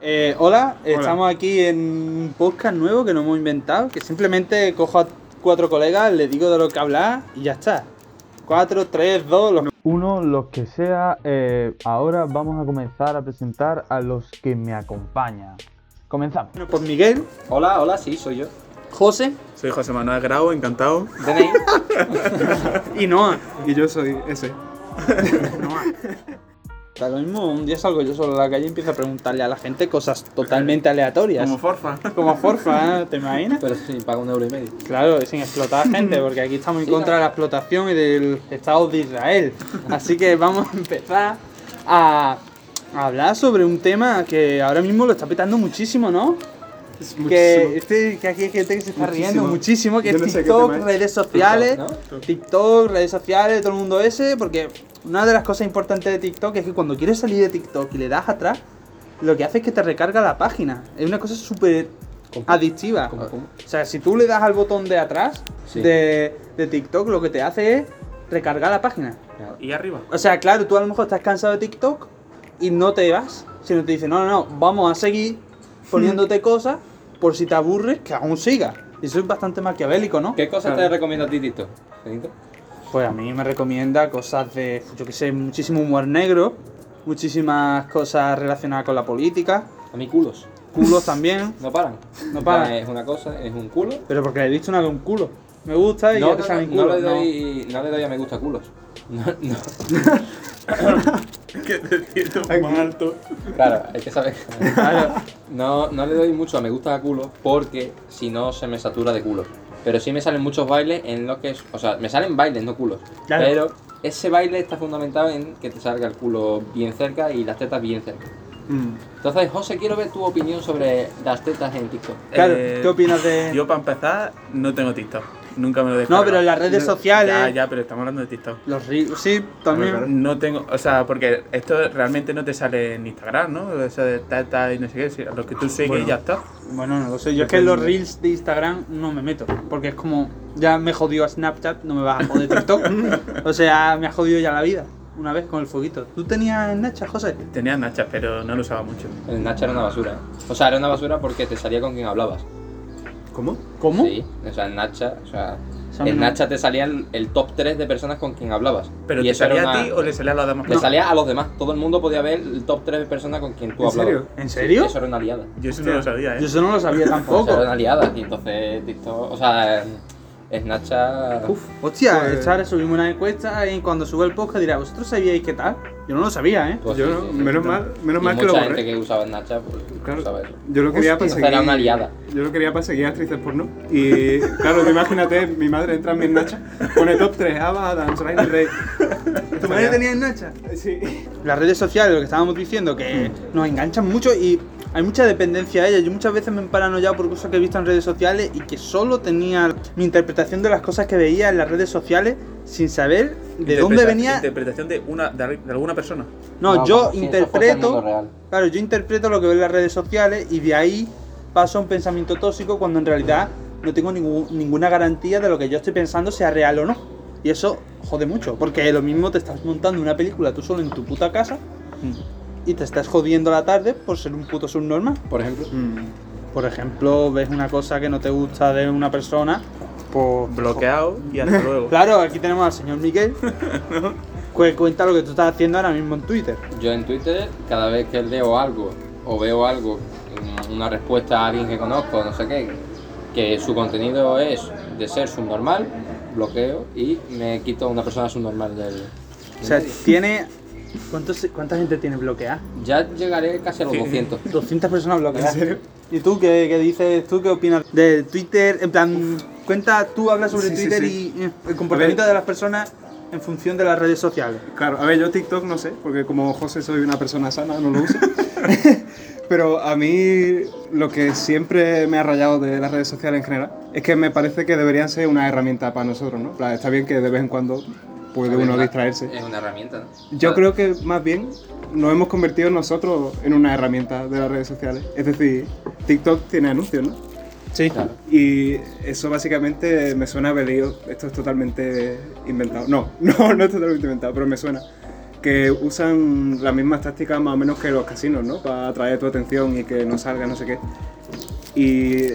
Eh, hola, estamos aquí en un podcast nuevo que nos hemos inventado, que simplemente cojo a cuatro colegas, les digo de lo que hablar y ya está. Cuatro, tres, dos, los... Uno, los que sea, eh, ahora vamos a comenzar a presentar a los que me acompañan. Comenzamos. Bueno, pues Miguel, Hola, hola, sí, soy yo. José Soy José Manuel Grau, encantado. DNI. y Noah. Y yo soy ese. Da lo mismo, un día salgo yo solo a la calle y empiezo a preguntarle a la gente cosas totalmente aleatorias. Como Forfa. Como Forfa, ¿eh? ¿te imaginas? Pero sí, paga un euro y medio. Claro, sin explotar gente, porque aquí estamos en Sí, contra de la explotación y del Estado de Israel. Así que vamos a empezar a hablar sobre un tema que ahora mismo lo está petando muchísimo, ¿no? Que, este, que aquí hay gente que se está riendo Muchísimo. que Yo es no TikTok, es. redes sociales, TikTok, TikTok, redes sociales, todo el mundo ese, porque una de las cosas importantes de TikTok es que cuando quieres salir de TikTok y le das atrás, lo que hace es que te recarga la página. Es una cosa súper adictiva. ¿Cómo, cómo? O sea, si tú le das al botón de atrás Sí. de, de TikTok, lo que te hace es recargar la página. Y arriba. O sea, claro, tú a lo mejor estás cansado de TikTok y no te vas, sino te dicen, no, no, no, vamos a seguir poniéndote cosas por si te aburres, que aún siga. Y eso es bastante maquiavélico, ¿no? ¿Qué cosas te recomiendo a ti, Tito? Pues a mí me recomienda cosas de, yo que sé, muchísimo humor negro, muchísimas cosas relacionadas con la política, A mí culos. culos también, No paran. No paran. Es una cosa, es un culo. pero porque le he visto una de un culo. Me gusta y No, ya te no, salen no, no culos. le doy, no le doy a me gusta culos. No, no. Que te siento más alto. Claro, hay que saber. Claro. No, no le doy mucho a me gusta culos porque si no se me satura de culos. Pero sí me salen muchos bailes en lo que es. O sea, me salen bailes, no culos. Claro. Pero ese baile está fundamentado en que te salga el culo bien cerca y las tetas bien cerca. Mm. Entonces, José, quiero ver tu opinión sobre las tetas en TikTok. Claro, Eh, ¿qué opinas de...? Yo, para empezar, no tengo TikTok. Nunca me lo he No, pero en las redes sociales... Ya, ya, pero estamos hablando de TikTok. Los reels, sí, también. No tengo, o sea, porque esto realmente no te sale en Instagram, ¿no? Eso de tata y no sé qué, si- lo que tú sigues Bueno. y ya está. Bueno, no lo sé. Yo es que en los reels de Instagram no me meto. Porque es como, ya me jodió a Snapchat, no me vas a joder TikTok. o sea, me ha jodido ya la vida. Una vez con el fueguito. ¿Tú tenías Snapchat, José? Tenía Nachas, pero no lo usaba mucho. El Snapchat era una basura. O sea, era una basura porque te salía con quien hablabas. ¿Cómo? ¿Cómo? Sí, o sea, en Snapchat, o sea, en no- Snapchat te salía el, el top 3 de personas con quien hablabas. ¿Pero Y te salía a una- ti o le salía a los demás? Le salía a los demás. Todo el mundo podía ver el top 3 de personas con quien tú ¿En hablabas. serio? ¿En serio? Eso era una liada. Yo eso no lo sabía, ¿eh? Yo eso no lo sabía Eso era tampoco. una liada. Y entonces, TikTok, o sea, Snapchat. Uf, hostia, Pues- subimos una encuesta y cuando suba el podcast dirá, ¿vosotros sabíais qué tal? Yo no lo sabía, ¿eh? pues Yo sí, no, sí, sí. menos mal, menos Y mal que lo mucha borré. gente que usaba Snapchat, pues Claro, usaba eso. yo lo quería para seguir. era una liada. Yo lo quería para seguir actrices porno. Y claro, imagínate, mi madre entra en mi Nacha, pone top 3, Ava, Adams, Riley Rey. ¿Tu madre tenía Snapchat? Sí. Las redes sociales, lo que estábamos diciendo, que nos enganchan mucho y hay mucha dependencia a ellas. Yo muchas veces me he paranoiado por cosas que he visto en redes sociales y que solo tenía mi interpretación de las cosas que veía en las redes sociales sin saber de dónde venía. Interpretación de, una, de, de alguna persona. No, No, yo interpreto. real. Claro, yo interpreto lo que veo en las redes sociales y de ahí paso a un pensamiento tóxico cuando en realidad no tengo ningún- ninguna garantía de lo que yo estoy pensando sea real o no. Y eso jode mucho, porque lo mismo te estás montando una película tú solo en tu puta casa y te estás jodiendo la tarde por ser un puto subnormal. Por ejemplo. Por ejemplo, ves una cosa que no te gusta de una persona, Bloqueado y hasta luego. Claro, aquí tenemos al señor Miguel. que cuenta lo que tú estás haciendo ahora mismo en Twitter. Yo en Twitter, cada vez que leo algo o veo algo, una respuesta a alguien que conozco, no sé qué, que su contenido es de ser subnormal, bloqueo y me quito a una persona subnormal del. O sea, tiene. ¿cuántos- ¿Cuánta gente tiene bloqueada? Ya llegaré casi a los 200. 200 personas bloqueadas. ¿En serio? ¿Y tú qué, qué dices? ¿Tú qué opinas de Twitter? En plan, cuenta, tú hablas sobre Sí, Twitter sí. y eh, el comportamiento de las personas en función de las redes sociales. Claro, a ver, yo TikTok no sé, porque como José soy una persona sana, no lo uso. Pero a mí lo que siempre me ha rayado de las redes sociales en general es que me parece que deberían ser una herramienta para nosotros, ¿no? Está bien que de vez en cuando puede uno distraerse. Es una herramienta, ¿no? Yo creo que más bien nos hemos convertido nosotros en una herramienta de las redes sociales. Es decir, TikTok tiene anuncios, ¿no? Sí. Claro. Y eso básicamente me suena a haber leído, esto es totalmente inventado. No, no, no es totalmente inventado, pero me suena. que usan las mismas tácticas más o menos que los casinos, ¿no? Para atraer tu atención y que no salga no sé qué. Y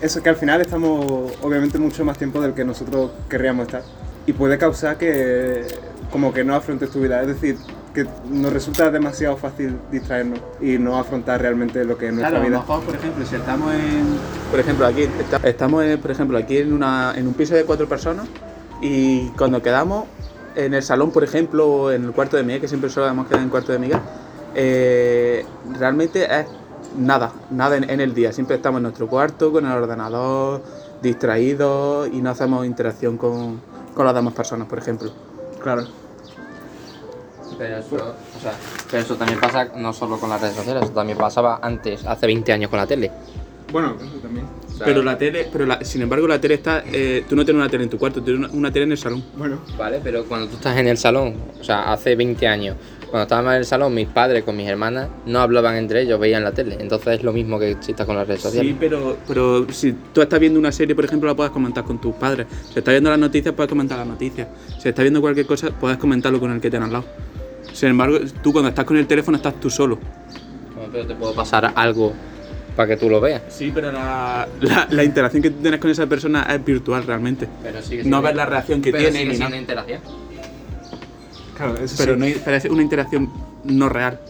eso que al final estamos obviamente mucho más tiempo del que nosotros querríamos estar. Y puede causar que como que no afrontes tu vida. Es decir, que nos resulta demasiado fácil distraernos y no afrontar realmente lo que es nuestra Claro, a lo vida. mejor, por ejemplo, si estamos en. Por ejemplo, aquí esta- estamos, en, por ejemplo, aquí en, una, en un piso de cuatro personas y cuando quedamos en el salón, por ejemplo, o en el cuarto de Miguel, que siempre solemos quedar en el cuarto de Miguel, eh, realmente es nada, nada en, en el día. Siempre estamos en nuestro cuarto, con el ordenador, distraídos y no hacemos interacción con, con las demás personas, por ejemplo. Claro. Pero eso, o sea, pero eso también pasa no solo con las redes sociales, eso también pasaba antes, hace 20 años con la tele. Bueno, eso también. O sea, Pero la tele, pero la- sin embargo la tele está, eh, tú no tienes una tele en tu cuarto, tienes una, una tele en el salón. Bueno, Vale, pero cuando tú estás en el salón, o sea, hace 20 años, cuando estábamos en el salón, mis padres con mis hermanas no hablaban entre ellos, veían la tele. Entonces es lo mismo que si estás con las redes sociales. Sí, pero, pero si tú estás viendo una serie, por ejemplo, la puedes comentar con tus padres. Si estás viendo las noticias, puedes comentar las noticias. Si estás viendo cualquier cosa, puedes comentarlo con el que tienes al lado. Sin embargo, tú cuando estás con el teléfono estás tú solo. Bueno, pero te puedo pasar algo para que tú lo veas. Sí, pero la, la- la interacción que tú tienes con esa persona es virtual realmente. Pero sigue No ves la reacción que pero tiene sigue ni nada. interacción. Claro, eso Pero, sí. no hay- es una interacción no real.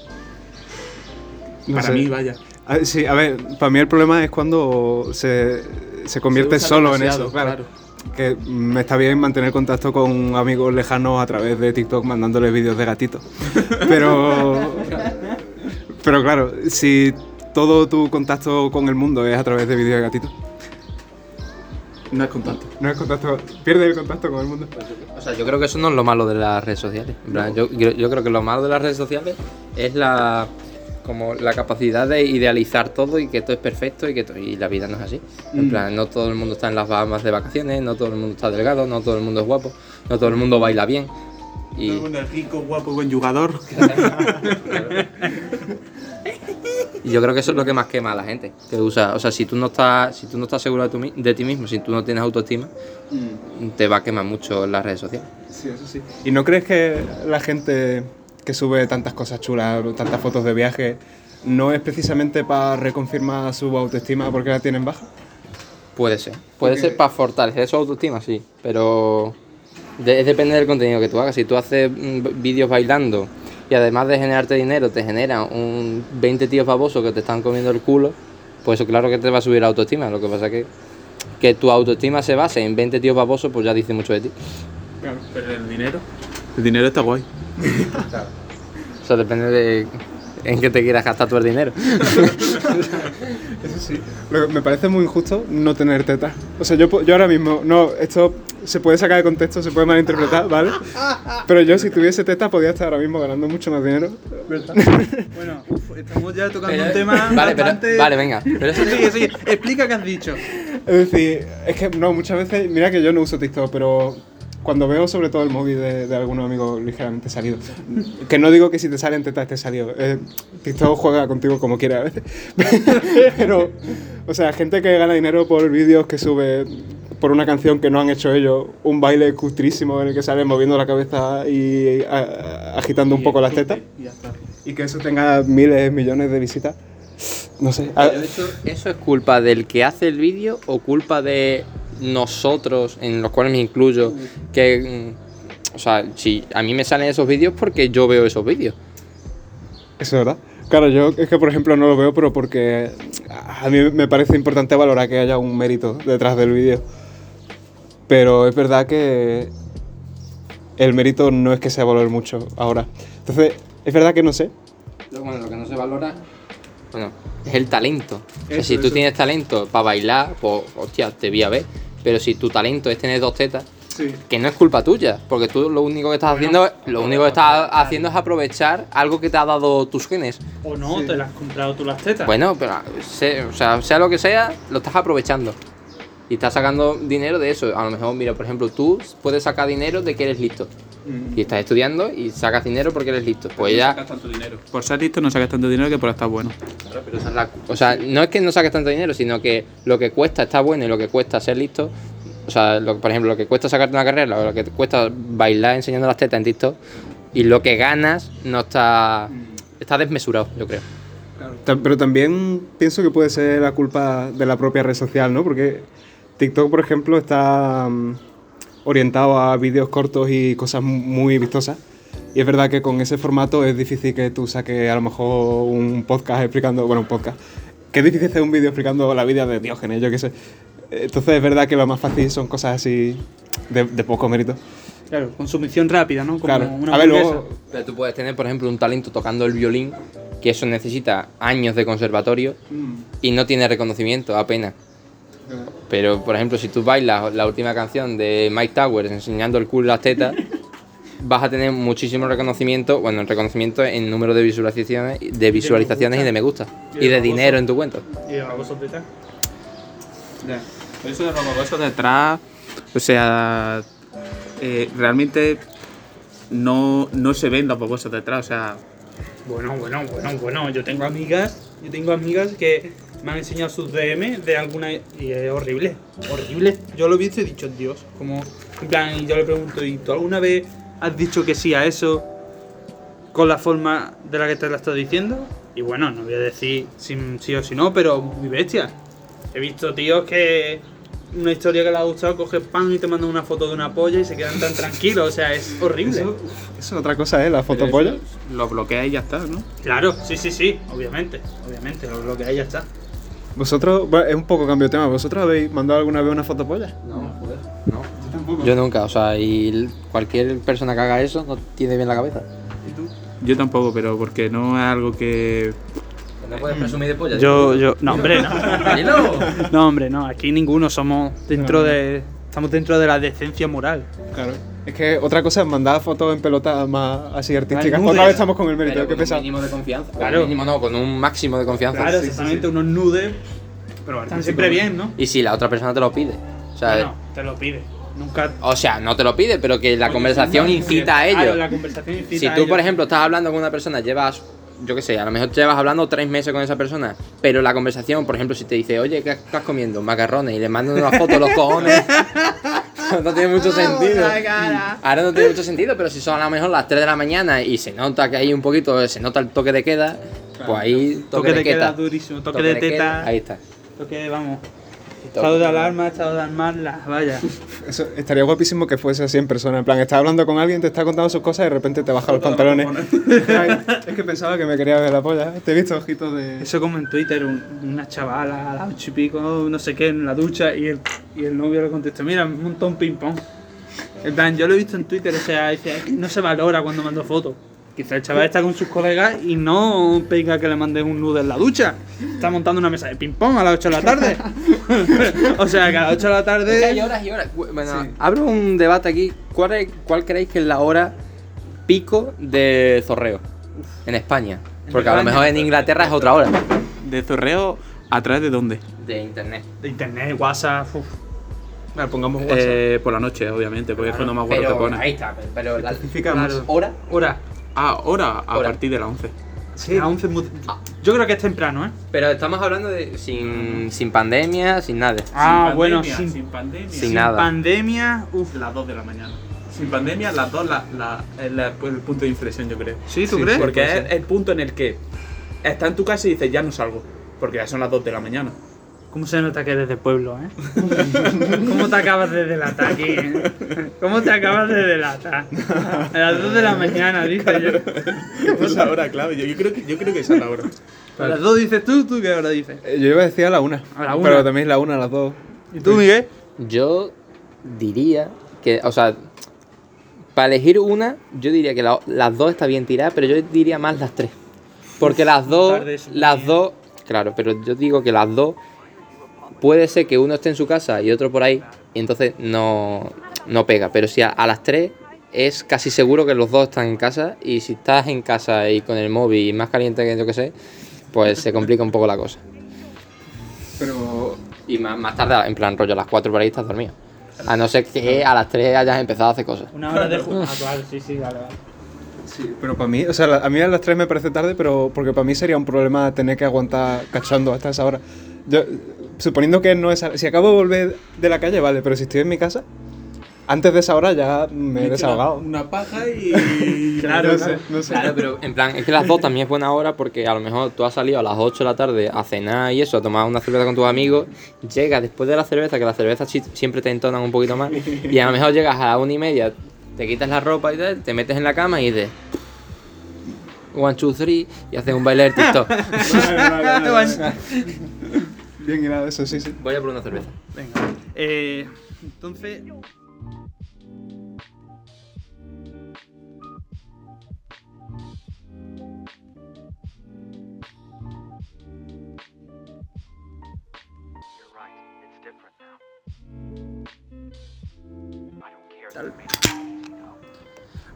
No Para sé. mí, vaya. Ah, Sí, a ver, para mí el problema es cuando se, se convierte Se solo en eso, claro. Que me está bien mantener contacto con amigos lejanos a través de TikTok mandándoles vídeos de gatitos. Pero, pero claro, si todo tu contacto con el mundo es a través de vídeos de gatitos, No es contacto. no es contacto, pierdes el contacto con el mundo. O sea, yo creo que eso no es lo malo de las redes sociales. Yo, yo- yo creo que lo malo de las redes sociales es la como la capacidad de idealizar todo y que todo es perfecto y que to- y la vida no es así. En plan, no todo el mundo está en las Bahamas de vacaciones, no todo el mundo está delgado, no todo el mundo es guapo, no todo el mundo baila bien. Y es rico, guapo, buen jugador. Y yo creo que eso es lo que más quema a la gente. Que usa, o sea, si tú no estás, si tú no estás seguro de, tu mi- de ti mismo, si tú no tienes autoestima, te va a quemar mucho en las redes sociales. Sí, eso sí. ¿Y no crees que la gente que sube tantas cosas chulas, tantas fotos de viaje, no es precisamente para reconfirmar su autoestima porque la tienen baja? Puede ser. Puede Porque- ser para fortalecer su autoestima, sí. Pero de- depende del contenido que tú hagas. Si tú haces mm, vídeos bailando y además de generarte dinero, te genera un 20 tíos babosos que te están comiendo el culo, pues eso claro que te va a subir la autoestima. Lo que pasa que que tu autoestima se base en 20 tíos babosos, pues ya dice mucho de ti. Claro, pero el dinero. El dinero está guay. O sea, depende de en qué te quieras gastar tú el dinero. Eso sí. Lo que me parece muy injusto no tener tetas. O sea, yo, yo ahora mismo, no, esto se puede sacar de contexto, se puede malinterpretar, ¿vale? Pero yo si tuviese tetas podría estar ahora mismo ganando mucho más dinero. Bueno, uf, estamos ya tocando un tema vale, pero- bastante... vale, venga. Pero eso- Sigue, sigue. Explica qué has dicho. Es decir, es que no, muchas veces, mira que yo no uso TikTok, pero cuando veo sobre todo el móvil de, de algunos amigos ligeramente salidos, que no digo que si te salen tetas estés salido, eh, TikTok juega contigo como quiere a veces, pero, o sea, gente que gana dinero por vídeos que sube por una canción que no han hecho ellos, un baile cutrísimo en el que salen moviendo la cabeza y a- agitando un poco las tetas, Y y que eso tenga miles, millones de visitas, no sé. Pero eso, ¿Eso es culpa del que hace el vídeo o culpa de nosotros, en los cuales me incluyo, que... mm, O sea, si a mí me salen esos vídeos porque yo veo esos vídeos. Eso es verdad. Claro, yo es que por ejemplo no lo veo, pero porque a mí me parece importante valorar que haya un mérito detrás del vídeo. Pero es verdad que el mérito no es que se valore mucho ahora. Entonces, es verdad que no sé. Lo, bueno, lo que no se valora, bueno, es el talento. O sea, si tú eso. tienes talento para bailar, pues, hostia, te voy a ver. Pero si tu talento es tener dos tetas, Sí. que no es culpa tuya, porque tú lo único que estás haciendo, lo único que estás haciendo es aprovechar algo que te ha dado tus genes. O no, te las has comprado tú las tetas. Bueno, pero sé- o sea, sea lo que sea, lo estás aprovechando. Y estás sacando dinero de eso. A lo mejor, mira, por ejemplo, tú puedes sacar dinero de que eres listo. Y estás estudiando y sacas dinero porque eres listo. Pues no ya. sacas tanto dinero. Por ser listo no sacas tanto dinero que por estar bueno. Claro, pero esa es la- O sea, no es que no saques tanto dinero, sino que lo que cuesta estar bueno y lo que cuesta ser listo. O sea, lo, por ejemplo, lo que cuesta sacarte una carrera o lo que cuesta bailar enseñando las tetas en TikTok, y lo que ganas no está. Está desmesurado, yo creo. Ta- Pero también pienso que puede ser la culpa de la propia red social, ¿no? Porque TikTok, por ejemplo, está mm, orientado a vídeos cortos y cosas mu- muy vistosas. Y es verdad que con ese formato es difícil que tú saques a lo mejor un podcast explicando, bueno, un podcast, que es difícil hacer un vídeo explicando la vida de Diógenes, yo qué sé. Entonces es verdad que lo más fácil son cosas así de, de poco mérito. Claro, consumición rápida, ¿no? Como Claro. una A ver, luego, Pero tú puedes tener, por ejemplo, un talento tocando el violín, que eso necesita años de conservatorio y no tiene reconocimiento apenas. Pero, por ejemplo, si tú bailas la última canción de Mike Towers enseñando el culo y las tetas, vas a tener muchísimo reconocimiento, bueno, reconocimiento en número de visualizaciones, de visualizaciones y de me gusta. Y de dinero en tu cuenta. Y vosotros tal. Eso de los babosos detrás, o sea, eh, realmente no, no se ven los babosos detrás, o sea, Bueno, bueno, bueno, bueno. Yo tengo amigas, yo tengo amigas que me han enseñado sus DM de alguna y es horrible, horrible. Yo lo he visto y he dicho, Dios, como en plan, y yo le pregunto, ¿y tú alguna vez has dicho que sí a eso con la forma de la que te la estás diciendo? Y bueno, no voy a decir si sí o si no, pero muy bestia. He visto tíos que una historia que les ha gustado, coges pan y te mandan una foto de una polla y se quedan tan tranquilos, o sea, es horrible. eso, es otra cosa, ¿eh? La fotopolla. lo bloquea y ya está, ¿no? Claro, sí, sí, sí, obviamente, obviamente, lo, lo que hay ya está. Vosotros, bueno, es un poco cambio de tema, ¿vosotros habéis mandado alguna vez una fotopolla? No, joder, no. Yo nunca, o sea, y cualquier persona que haga eso no tiene bien la cabeza. Yo tampoco, pero porque no es algo que... No puedes presumir de polla. Yo, yo, no, hombre, no. No, hombre, no, aquí ninguno somos dentro de. Estamos dentro de la decencia moral. Claro. Es que otra cosa es mandar fotos en pelota más así artísticas. Otra vez estamos con el mérito, Pero qué con un pesado. mínimo de confianza. Claro. Claro. mínimo no, con un máximo de confianza. Claro, exactamente, unos nudes. Pero están siempre bien, ¿no? Y si la otra persona te lo pide. O sea, Bueno, te lo pide. Nunca. o sea, no te lo pide, pero que la conversación incita a Claro, ello. la conversación incita Si a tú, ello. por ejemplo, estás hablando con una persona, llevas, yo qué sé, a lo mejor llevas hablando tres meses con esa persona, pero la conversación, por ejemplo, si te dice, oye, ¿qué estás comiendo? Macarrones, y le mandan una foto de los cojones. no tiene mucho sentido. Ahora no tiene mucho sentido, pero si son a lo mejor las 3 de la mañana y se nota que hay un poquito, se nota el toque de queda, pues ahí Toque de queda queda. durísimo, toque de queda, teta. Ahí está. Toque, vamos. Estado de alarma, estado de alarma, vaya. Eso estaría guapísimo que fuese así en persona. En plan, estás hablando con alguien, te está contando sus cosas y de repente te baja los pantalones. es que pensaba que me quería ver la polla. Te he visto ojitos de. Eso como en Twitter, un- una chavala a las ocho y pico, no sé qué, en la ducha, y el, y el novio le contestó, mira, un montón ping pong. En plan, yo lo he visto en Twitter, o sea, dice, "Es que no se valora cuando mando fotos. Quizá el chaval está con sus colegas y no pega que le mandes un nudo en la ducha. Está montando una mesa de ping pong a las 8 de la tarde. o sea, que a las 8 de la Es que hay tarde... horas y horas. Bueno, abro un debate aquí. ¿Cuál, es- ¿Cuál creéis que es la hora pico de zorreo en España? Porque a lo mejor en Inglaterra es otra hora. ¿De zorreo a través de dónde? De internet. De internet, WhatsApp... uf. Vale, pongamos WhatsApp. Eh, por la noche, obviamente, porque es cuando más guarro te Pero pone. ahí está, pero la claro. hora. Hora. Ah, hora a partir de las 11. Sí. A 11 es muy- Yo creo que es temprano, ¿eh? Pero estamos hablando de sin, sin pandemia, sin nada. Ah, bueno, sin, sin pandemia. Sin nada. pandemia, uff. Las 2 de la mañana. Sin pandemia, las 2 la, la, es la- pues, el punto de inflexión, yo creo. ¿Sí, tú crees? Porque es el punto en el que estás en tu casa y dices, ya no salgo. Porque ya son las 2 de la mañana. ¿Cómo se nota que eres de pueblo, eh? ¿Cómo te acabas de delatar aquí, eh? ¿Cómo te acabas de delatar? A las 2 de la mañana, dice yo. Esa es la hora clave. Yo, yo creo que, yo creo que esa es la hora. A las 2 dices tú, ¿tú qué hora dices? Eh, Yo iba a decir a la una. A la una. Pero también la una, a las dos. ¿Y tú, Miguel? Yo diría que, o sea, para elegir una, yo diría que la- las dos está bien tiradas, pero yo diría más las tres. Porque las dos, las dos, claro, pero yo digo que las dos puede ser que uno esté en su casa y otro por ahí, y entonces no, no pega. Pero si a, a las tres es casi seguro que los dos están en casa, y si estás en casa y con el móvil más caliente que yo que sé, pues se complica un poco la cosa. Pero. Y más, más tarde, en plan rollo, a las 4 por ahí estás dormido. A no ser que a las 3 hayas empezado a hacer cosas. Una hora de juego. Ah, sí, sí, vale, vale. Sí, pero para mí, o sea, a mí a las 3 me parece tarde, pero porque para mí sería un problema tener que aguantar cachando hasta esa hora. Yo, suponiendo que no es. Si acabo de volver de la calle, vale, pero si estoy en mi casa, antes de esa hora ya me he desahogado. Una paja y. Claro, no sé, no sé. Claro, pero en plan, es que las dos también es buena hora porque a lo mejor tú has salido a las 8 de la tarde a cenar y eso, a tomar una cerveza con tus amigos, llegas después de la cerveza, que las cervezas siempre te entonan un poquito más, y a lo mejor llegas a la una y media, te quitas la ropa y tal, te metes en la cama y dices one, two, three, y haces un baile del TikTok. Bien hilado eso, sí, sí. Voy a por una cerveza. Venga. Eh, entonces.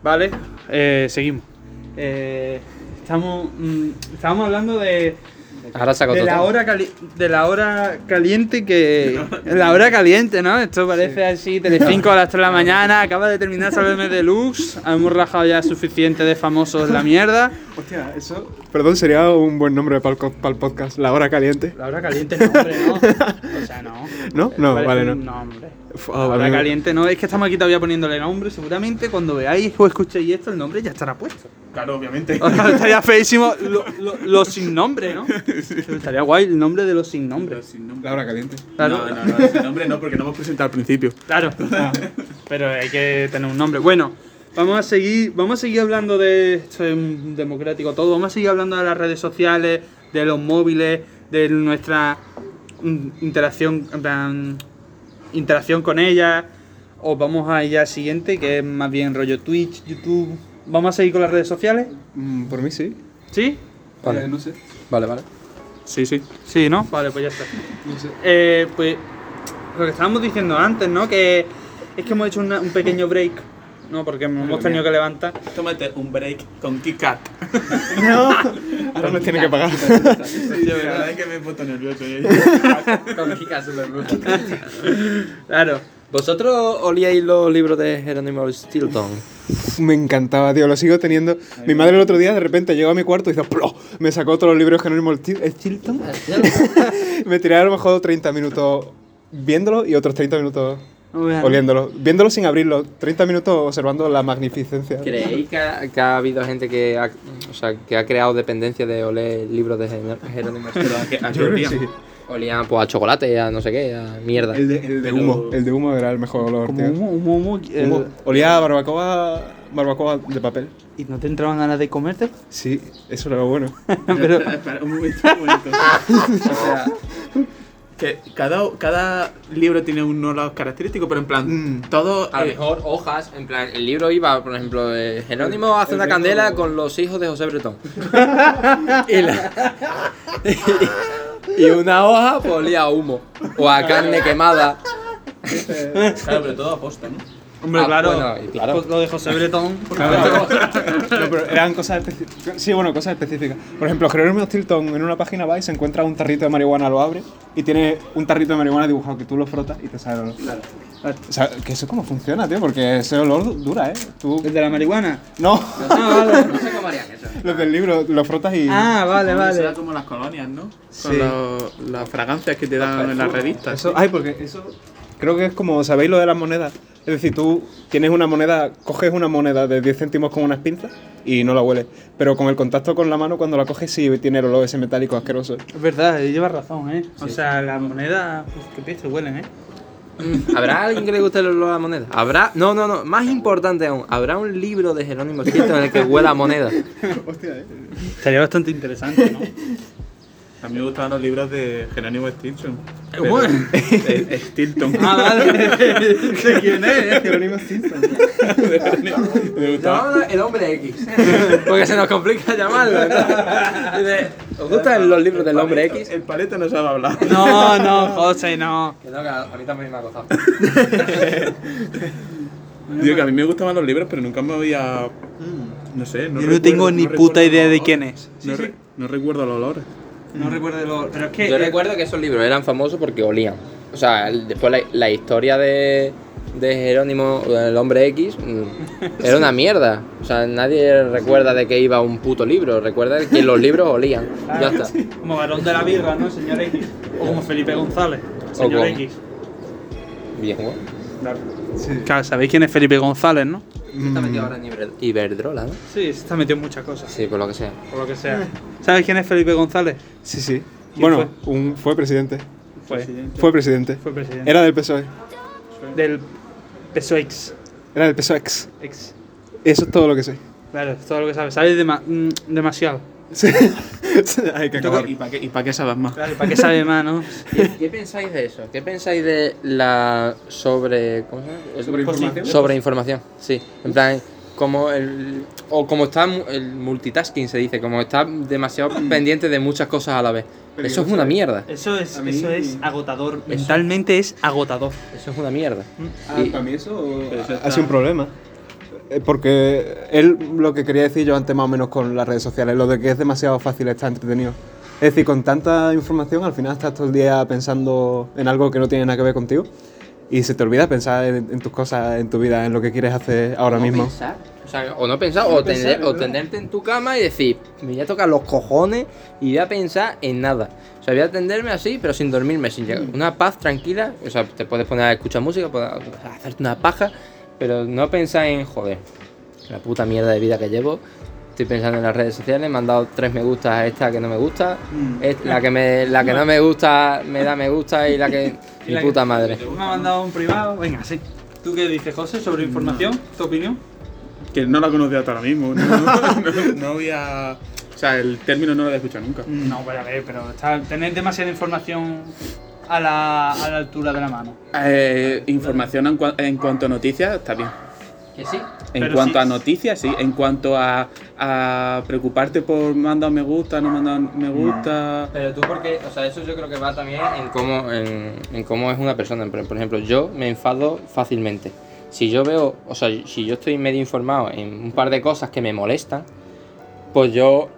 Vale, eh, seguimos. Eh, estamos, mm, estábamos hablando de, Ahora saco de otro la hora cali- de la hora caliente que la hora caliente no esto parece así Telecinco a las 3 de la mañana acaba de terminar Salve Deluxe hemos rajado ya suficiente de famosos la mierda. Hostia, eso. Perdón, sería un buen nombre para el, podcast. La hora caliente. la hora caliente no hombre no o sea no. ¿No? No, Parece vale, no. nombre. Uf, la ah, hora caliente no es que estamos aquí todavía poniéndole nombre seguramente cuando veáis o escuchéis esto el nombre ya estará puesto Claro, obviamente. o sea, estaría feísimo lo, lo- lo sin nombre ¿no? estaría guay el nombre de los sin nombre Pero sin nombre. La hora caliente. Claro. No, no, no, sin nombre no, porque no hemos presentado al principio. Claro, pero hay que tener un nombre. Bueno, vamos a seguir, vamos a seguir hablando de esto es un democrático todo. Vamos a seguir hablando de las redes sociales, de los móviles, de nuestra interacción, en plan, interacción con ellas. O vamos a ir al siguiente, que es más bien rollo Twitch, YouTube. Vamos a seguir con las redes sociales, Mm, por mí sí. ¿sí? Vale. Eh, no sé. Vale, vale. Sí, sí. Sí, ¿no? Vale, pues ya está. No sé. Eh, pues lo que estábamos diciendo antes, ¿no? Que es que hemos hecho una- un pequeño break, ¿no? Porque hemos tenido que levantar. Tómate un break con KitKat. Ahora nos tiene que pagar. Sí, la verdad es que me he puesto nervioso. ¿eh? Con Kika Superbruta. Claro. ¿Vosotros olíais los libros de Jerónimo Stilton? Me encantaba, tío. Lo sigo teniendo. Mi madre el otro día de repente llegó a mi cuarto y hizo ¡Plo! Me sacó todos los libros de Jerónimo Stil- Stilton. me tiré a lo mejor 30 minutos viéndolo y otros 30 minutos oliéndolo. Viéndolo sin abrirlo. 30 minutos observando la magnificencia. ¿Creéis que ha, que ha habido gente que ha, o sea, que ha creado dependencia de oler libros de Jer- Jerónimo Stilton? ¿A qué- a qué Yo creo que sí. Olían pues, a chocolate, a no sé qué, a mierda. El de, el de humo. El de humo era el mejor olor, Como tío. humo, humo, humo. Humo. Olía a barbacoa, barbacoa de papel. ¿Y no te entraban ganas de comerte? Sí, eso era lo bueno. Pero, Espera, espera, un momento, un momento. O sea, que cada, cada libro tiene un olor característico, pero en plan, Mm. todo. A lo eh, mejor hojas, en plan, el libro iba, por ejemplo, eh, Jerónimo hace una candela con los hijos de José Bretón. y, la- y una hoja pues olía a humo. O a carne quemada. Claro, pero todo aposta, ¿no? Hombre, Ah, claro, bueno, y claro. pues Lo de José Bretón. por Claro. supuesto. No, pero eran cosas específicas. Sí, bueno, cosas específicas. Por ejemplo, Jerónimo Stilton en una página va y se encuentra un tarrito de marihuana, lo abre y tiene un tarrito de marihuana dibujado que tú lo frotas y te sale el olor. Claro. O sea, que eso cómo funciona, tío, porque ese olor du- dura, ¿eh? Tú... ¿El de la marihuana? No, Ah, vale. No sé cómo harían eso. los del libro, lo frotas y... Ah, vale, Será vale. como las colonias, ¿no? Con Sí. los- las fragancias que te dan en las revistas. Eso, ay, porque eso creo que es como, ¿sabéis lo de las monedas? Es decir, tú tienes una moneda, coges una moneda de 10 céntimos con unas pinzas y no la hueles. Pero con el contacto con la mano, cuando la coges, sí tiene el olor ese metálico asqueroso. Es verdad, llevas razón, ¿eh? O sea, las monedas, pues, qué pestes huelen, ¿eh? ¿Habrá alguien que le guste el olor a la moneda? ¿Habrá? No, no, no. Más importante aún, ¿habrá un libro de Jerónimo Stilton en el que huela a moneda? Hostia, eh. Sería bastante interesante, ¿no? A mí me gustaban los libros de Jerónimo Stilton. bueno. De- de Stilton. ah, vale. ¿De quién es? Jerónimo Stilton. me gustaba. No, no, el hombre X. Porque se nos complica llamarlo. ¿no? Dice, ¿Os gustan los libros del hombre X? El paleta no sabe hablar. No, no, José, no. Que no, que a mí también me ha costado. Digo que a mí me gustaban los libros, pero nunca me había. No sé. Yo no tengo ni puta idea de quién es. No, no recuerdo los olores. No recuerdo lo. Pero es que. Yo recuerdo que esos libros eran famosos porque olían. O sea, el- después la, la historia de, de Jerónimo, el hombre X, mm, era una mierda. O sea, nadie recuerda de qué iba un puto libro. Recuerda que los libros olían. Ya está. Como varón de la birra, ¿no? Señor X. O como Felipe González. Señor X. Bien. Claro, sabéis quién es Felipe González, ¿no? Está metido ahora en Iber- Iberdrola, ¿no? Sí, se está metido en muchas cosas. Sí, por lo que sea. Por lo que sea. ¿Sabes quién es Felipe González? Sí, sí. ¿Quién Bueno, un, fue presidente. Fue, Fue presidente. fue presidente. Era del PSOE. del PSOEX. Era del PSOEX. Ex. Eso es todo lo que sé. Claro, es todo lo que sabes. Sabes dema- mm, demasiado. Sí. Hay que acabar. ¿Y para qué, pa' qué sabes más? Claro, ¿para qué sabe más, no? ¿Qué, qué pensáis de eso? ¿Qué pensáis de la sobre. ¿Cómo se llama? ¿Sobreinformación? Sobreinformación, sí. En plan, como el. O como está el multitasking, se dice, como está demasiado pendiente de muchas cosas a la vez. Eso es una mierda. Eso es, mí- eso es agotador. Mentalmente es agotador. Eso es una mierda. Ah, Y- para mí eso eso ha está- sido un problema. Eh, Porque él, lo que quería decir yo antes más o menos con las redes sociales, lo de que es demasiado fácil estar entretenido. Es decir, con tanta información al final estás todo el día pensando en algo que no tiene nada que ver contigo y se te olvida pensar en, en tus cosas, en tu vida, en lo que quieres hacer ahora no mismo. Pensar. O, sea, o no pensar, o, tender- o tenderte en tu cama y decir, me voy a tocar los cojones y voy a pensar en nada. O sea, voy a tenderme así, pero sin dormirme, sin llegar. Una paz tranquila. O sea, te puedes poner a escuchar música, puedes hacerte una paja, pero no pensar en, joder, la puta mierda de vida que llevo. Estoy pensando en las redes sociales, me han dado tres me gustas a esta que no me gusta. Es- la, que me, la que no me gusta me da me gusta y la que. Mi la que- puta madre. Me ha mandado un privado. Venga, sí. ¿Tú qué dices, José, sobre información? ¿Tu opinión? Que no la conocía hasta ahora mismo. No, no, no había. O sea, el término no lo había escuchado nunca. No, voy a ver, pero está, tener demasiada información a la, a la altura de la mano. Eh, información en, cua- en cuanto a noticias, está bien. Que sí. En Pero cuanto sí. a noticias, sí. En cuanto a, a preocuparte por mandar me gusta, no mandar me gusta. Pero tú porque, o sea, eso yo creo que va también en cómo, en, en cómo es una persona. Por, por ejemplo, yo me enfado fácilmente. Si yo veo, o sea, si yo estoy medio informado en un par de cosas que me molestan, pues yo,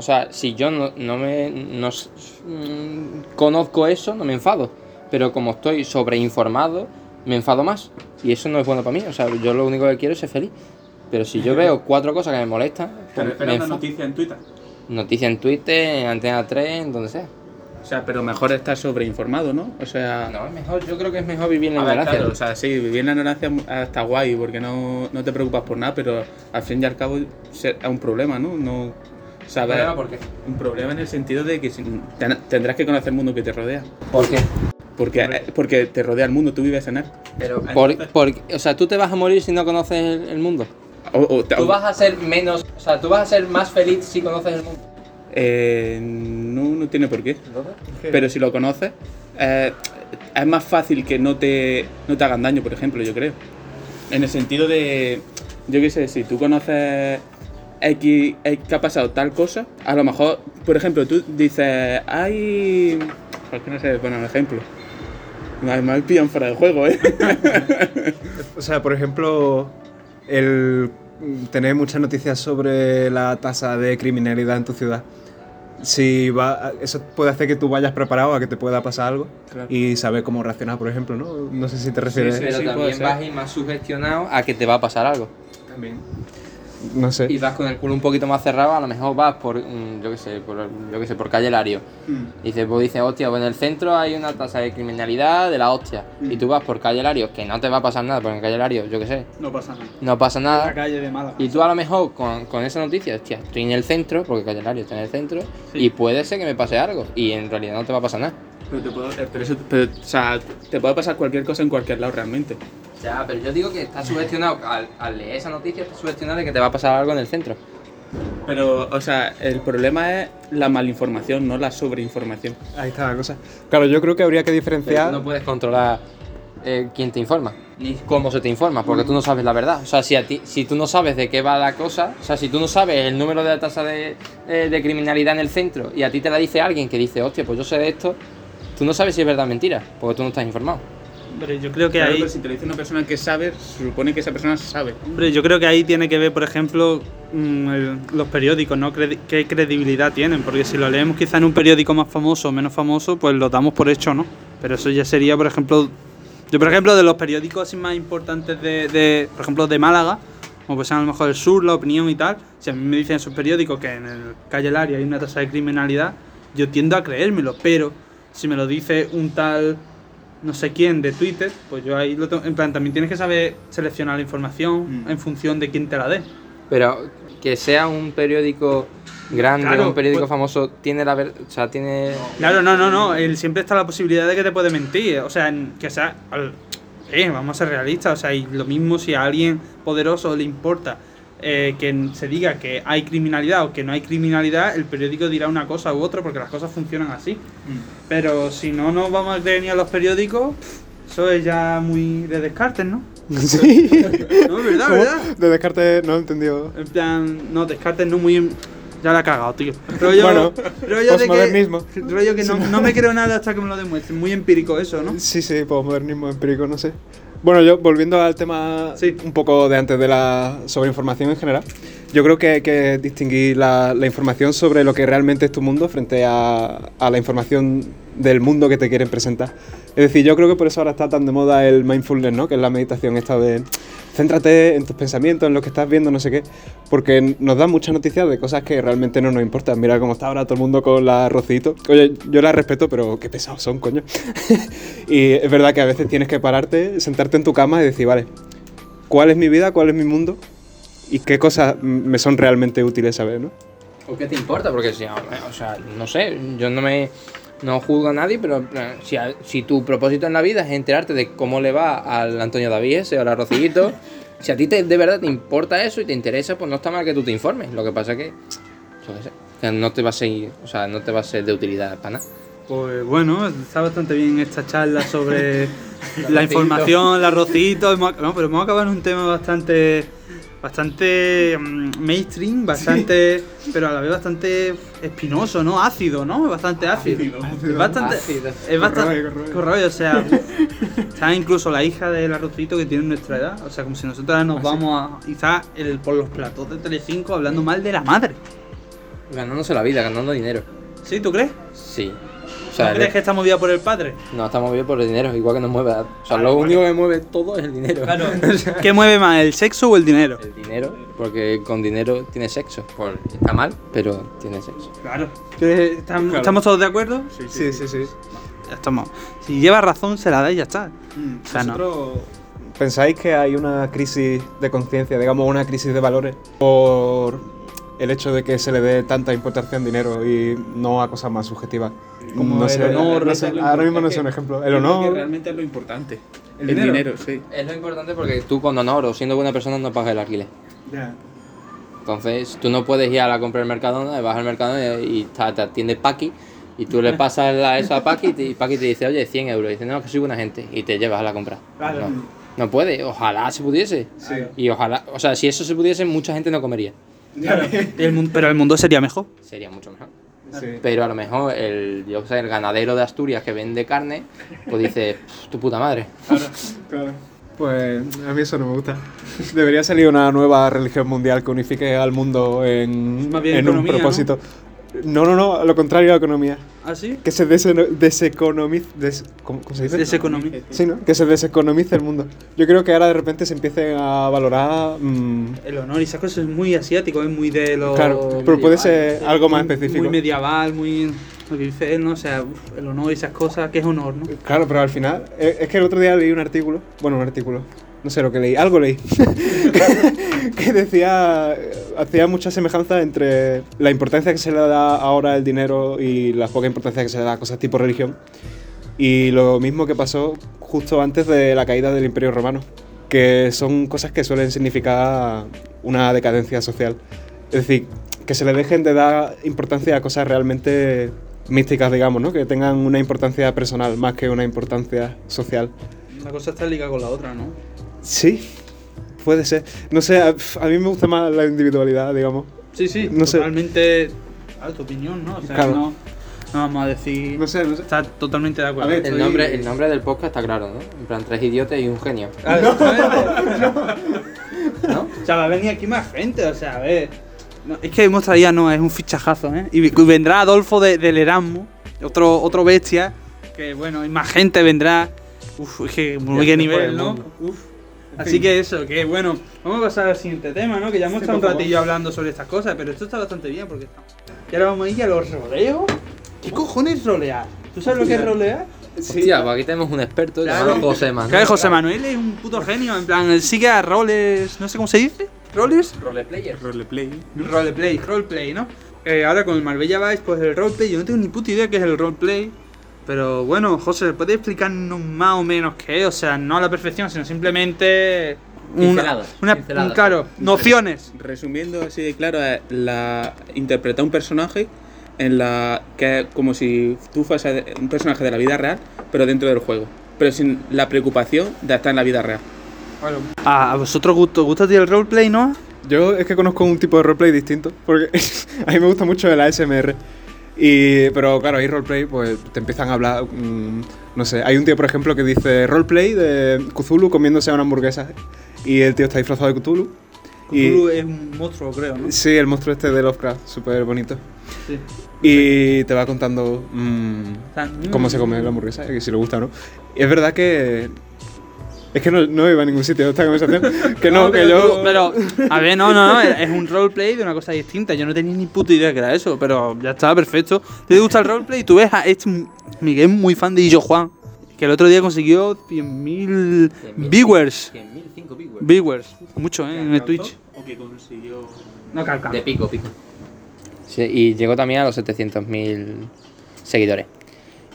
o sea, si yo no, no me no mm, conozco eso, no me enfado. Pero como estoy sobreinformado, me enfado más. Y eso no es bueno para mí. O sea, yo lo único que quiero es ser feliz. Pero si yo veo cuatro cosas que me molestan, pues me enfado. noticia en Twitter? Noticia en Twitter, en Antena 3, en donde sea. O sea, pero mejor estar sobreinformado, ¿no? O sea. No, es mejor, yo creo que es mejor vivir en la A ignorancia. claro, o sea, sí, vivir en la ignorancia está guay porque no, no te preocupas por nada, pero al fin y al cabo es un problema, ¿no? No saber. ¿Problema por qué? Un problema en el sentido de que ten- tendrás que conocer el mundo que te rodea. ¿Por qué? Porque, porque te rodea el mundo, tú vives en él. Pero, por, por- o sea, tú te vas a morir si no conoces el, el mundo. O- o Tú vas a ser menos, o sea, tú vas a ser más feliz si conoces el mundo. Eh, no, no tiene por qué. Pero si lo conoces, eh, es más fácil que no te, no te hagan daño, por ejemplo, yo creo. En el sentido de, yo qué sé, si tú conoces X, X que ha pasado tal cosa, a lo mejor, por ejemplo, tú dices, hay... ¿Por qué no sé poner un ejemplo? Me, me pillan fuera de juego, ¿eh? O sea, por ejemplo, el tener muchas noticias sobre la tasa de criminalidad en tu ciudad. Si va, eso puede hacer que tú vayas preparado a que te pueda pasar algo Claro. y saber cómo reaccionar, por ejemplo, ¿no? No sé si te refieres. Pero sí, puede también vas a ir más sugestionado a que te va a pasar algo. También. No sé. Y vas con el culo un poquito más cerrado, a lo mejor vas por, mm, yo qué sé, por, yo qué sé, por calle Lario. Y dices, pues dices, hostia, pues en el centro hay una tasa de criminalidad de la hostia. Y tú vas por calle Lario, que no te va a pasar nada, porque en calle Lario, yo qué sé, No pasa nada. no pasa La nada. calle de Málaga. Y tú a lo mejor con, con esa noticia, hostia, estoy en el centro, porque Calle Lario está en el centro, Sí. y puede ser que me pase algo, y en realidad no te va a pasar nada. Pero, te puedo- eh, pero eso- pero, o sea, te puede pasar cualquier cosa en cualquier lado realmente. Ya, pero yo digo que estás sugestionado, al, al leer esa noticia, estás sugestionado de que te va a pasar algo en el centro. Pero, o sea, el problema es la malinformación, no la sobreinformación. Ahí está la cosa. Claro, yo creo que habría que diferenciar. no puedes controlar eh, quién te informa, ni cómo se te informa, porque tú no sabes la verdad. O sea, si, a ti, si tú no sabes de qué va la cosa, o sea, si tú no sabes el número de la tasa de, eh, de criminalidad en el centro y a ti te la dice alguien que dice, hostia, pues yo sé de esto, tú no sabes si es verdad o mentira, porque tú no estás informado. Hombre, yo creo que Claro, ahí. pero si te lo dice una persona que sabe, se supone que esa persona sabe. Hombre, yo creo que ahí tiene que ver, por ejemplo, mm, los periódicos, ¿no? ¿Qué credibilidad tienen? Porque si lo leemos quizá en un periódico más famoso o menos famoso, pues lo damos por hecho, ¿no? Pero eso ya sería, por ejemplo, yo por ejemplo, de los periódicos así más importantes de, de, por ejemplo, de Málaga, como pues a lo mejor el Sur, La Opinión y tal, si a mí me dicen esos periódicos que en el Calle Laria hay una tasa de criminalidad, yo tiendo a creérmelo, pero si me lo dice un tal no sé quién de Twitter, pues yo ahí lo tengo. En plan, también tienes que saber seleccionar la información Mm. en función de quién te la dé. Pero que sea un periódico grande, Claro, un periódico pues- famoso, tiene la ver, o sea, tiene Claro, no, no, no. él siempre está la posibilidad de que te puede mentir. O sea, en- que sea. al- eh, vamos a ser realistas. O sea, y lo mismo si a alguien poderoso le importa eh, que se diga que hay criminalidad o que no hay criminalidad, el periódico dirá una cosa u otra porque las cosas funcionan así. Pero si no nos vamos a creer ni a los periódicos, eso es ya muy de descartes, ¿no? Sí. No, es verdad, ¿Cómo? verdad. De descarte no he entendido. En plan, no, Descartes no muy... Ya la ha cagado, tío. Rollo, Bueno, rollo de que, rollo que no, no me creo nada hasta que me lo demuestren. Muy empírico eso, ¿no? Sí, sí, posmodernismo empírico, no sé. Bueno, yo volviendo al tema Sí. un poco de antes de la sobreinformación en general, yo creo que hay que distinguir la, la información sobre lo que realmente es tu mundo frente a, a la información del mundo que te quieren presentar. Es decir, yo creo que por eso ahora está tan de moda el mindfulness, ¿no? Que es la meditación esta de céntrate en tus pensamientos, en lo que estás viendo, no sé qué, porque nos dan muchas noticias de cosas que realmente no nos importan. Mira cómo está ahora todo el mundo con la Rocito. Oye, yo la respeto, pero qué pesados son, coño. y es verdad que a veces tienes que pararte, sentarte en tu cama y decir, vale, ¿cuál es mi vida? ¿Cuál es mi mundo? ¿Y qué cosas me son realmente útiles saber, no? ¿O qué te importa? Porque si, o sea, no sé, yo no me no juzgo a nadie, pero si, a- si tu propósito en la vida es enterarte de cómo le va al Antonio David ese o al Rocillito, si a ti te, de verdad te importa eso y te interesa, pues no está mal que tú te informes. Lo que pasa que, yo qué sé, que no te va a ser, o sea, no te va a ser de utilidad para nada. Pues bueno, está bastante bien esta charla sobre la información, el arrocito. No, pero hemos acabado en un tema bastante bastante mm, mainstream, bastante pero a la vez bastante espinoso, ¿no? Ácido, ¿no? Bastante ácido. Es bastante Ácido. es bastante corroe, o sea, está incluso la hija del arrocito que tiene nuestra edad, o sea, como si nosotros nos vamos a quizás el, por los platos de Telecinco hablando mal de la madre. Ganándose la vida, ganando dinero. ¿Sí, tú crees? Sí. O ¿No sea, crees que está movida por el padre? no estamos bien por el dinero, igual que nos mueve. O sea, Vale, lo vale. único que mueve todo es el dinero. Claro. ¿Qué mueve más, el sexo o el dinero? El dinero, porque con dinero tiene sexo. Está mal, pero tiene sexo. Claro. ¿Estamos, ¿Estamos todos de acuerdo? Sí, sí, sí. Ya estamos. Si lleva razón, se la da y ya está. O sea, no. ¿Vosotros pensáis que hay una crisis de conciencia, digamos una crisis de valores, por el hecho de que se le dé tanta importancia al dinero y no a cosas más subjetivas? Como no el sé, honor, no sé, ahora mismo no es sé un ejemplo. El honor. realmente es lo importante. ¿El El, dinero? dinero? sí. Es lo importante porque tú con honor o siendo buena persona no pagas el alquiler. Ya. Entonces tú no puedes ir a la compra del Mercadona, vas al Mercadona y te atiende Paqui y tú le pasas la, eso a Paqui y, te- y Paqui te dice, oye, 100 euros. Y dice, no, que soy buena gente. Y te llevas a la compra. Claro. No, no puede, ojalá se pudiese. Y ojalá, o sea, si eso se pudiese, mucha gente no comería. Y el mundo- pero el mundo sería mejor. Sería mucho mejor. Sí. Pero a lo mejor el, yo sé, el ganadero de Asturias que vende carne, pues dice, "Pff, tu puta madre. Claro. Pues a mí eso no me gusta. Debería salir una nueva religión mundial que unifique al mundo en, en un propósito. ¿no? No, no, a lo contrario a la economía. ¿Ah, sí? Que se dese- deseconomice. des- ¿cómo, cómo se dice? Deseconomía. Sí, ¿no? Que se deseconomice el mundo. Yo creo que ahora de repente se empiece a valorar. mm, El honor y esas cosas es muy asiático, es muy de los. claro, pero puede ser sí, algo más muy- específico. Muy medieval, muy. Lo que dice él, ¿no? O sea, uf, el honor y esas cosas, ¿qué es honor, no? Claro, pero al final. eh, Es que el otro día leí un artículo. Bueno, un artículo. No sé lo que leí. Algo leí. que decía. Hacía mucha semejanza entre la importancia que se le da ahora al dinero y la poca importancia que se le da a cosas tipo religión. Y lo mismo que pasó justo antes de la caída del Imperio Romano. Que son cosas que suelen significar una decadencia social. Es decir, que se le dejen de dar importancia a cosas realmente místicas, digamos, ¿no? Que tengan una importancia personal más que una importancia social. Una cosa está ligada con la otra, ¿no? Sí, puede ser. No sé, a, a mí me gusta más la individualidad, digamos. Sí, sí, No sé. totalmente. A tu opinión, ¿no? O sea, Claro. no, no vamos a decir. No sé, no sé. Está totalmente de acuerdo. A ver, El nombre, el nombre del podcast está claro, ¿no? En plan, tres idiotas y un genio. ¿No? O sea, va a venir aquí más gente, o sea, a ver. No, es que hemos traído, no, es un fichajazo, ¿eh? Y vendrá Adolfo de- del Erasmus, otro, otro bestia, que bueno, y más gente vendrá. Uf, es que muy fue nivel, el ¿no? Uf. Así que eso, que bueno, vamos a pasar al siguiente tema, ¿no? Que ya hemos Sí, estado un favor. ratillo hablando sobre estas cosas, pero esto está bastante bien porque estamos. Y ahora vamos a ir a los roleos. ¿Qué cojones rolear? ¿Tú sabes lo que es rolear? Hostia, pues aquí tenemos un experto llamado José Manuel. Claro, José Manuel es un puto genio, en plan, él sigue a roles, no sé cómo se dice, roles, Roleplayer. Roleplay. roleplay, roleplay, ¿no? Eh, ahora con el Marbella Vice, pues el roleplay, yo no tengo ni puta idea qué es el roleplay, pero bueno, José, ¿puedes explicarnos más o menos qué es? O sea, no a la perfección, sino simplemente una, Pinceladas, una pinceladas. claro, nociones. Resumiendo así de claro, es la interpretar un personaje en la que es como si tú fueses un personaje de la vida real, pero dentro del juego, pero sin la preocupación de estar en la vida real. Ah, ¿A vosotros gusto, gusta a ti el roleplay, no? Yo es que conozco un tipo de roleplay distinto, porque a mí me gusta mucho el ASMR. Y, pero claro, ahí roleplay, pues te empiezan a hablar, mm, no sé, hay un tío, por ejemplo, que dice roleplay de Cthulhu comiéndose una hamburguesa. Y el tío está disfrazado de Cthulhu. Y- Cthulhu es un monstruo, creo, ¿no? Sí, el monstruo este de Lovecraft, súper bonito. Sí. Y te va contando mm, O sea, cómo se come la hamburguesa, que si le gusta o no. Y es verdad que... Es que no, no iba a ningún sitio esta conversación. Que no, que yo... tú- pero, a ver, no, no, no, es un roleplay de una cosa distinta. Yo no tenía ni puta idea que era eso, pero ya está, perfecto. ¿Te gusta el roleplay? Tú ves a este Miguel es muy fan de Illo Juan, que el otro día consiguió 100.000 viewers. 100.005 viewers. Viewers, mucho, ¿eh? En el Twitch. O que consiguió... No calca. De pico, pico. Sí, y llegó también a los 700.000 seguidores.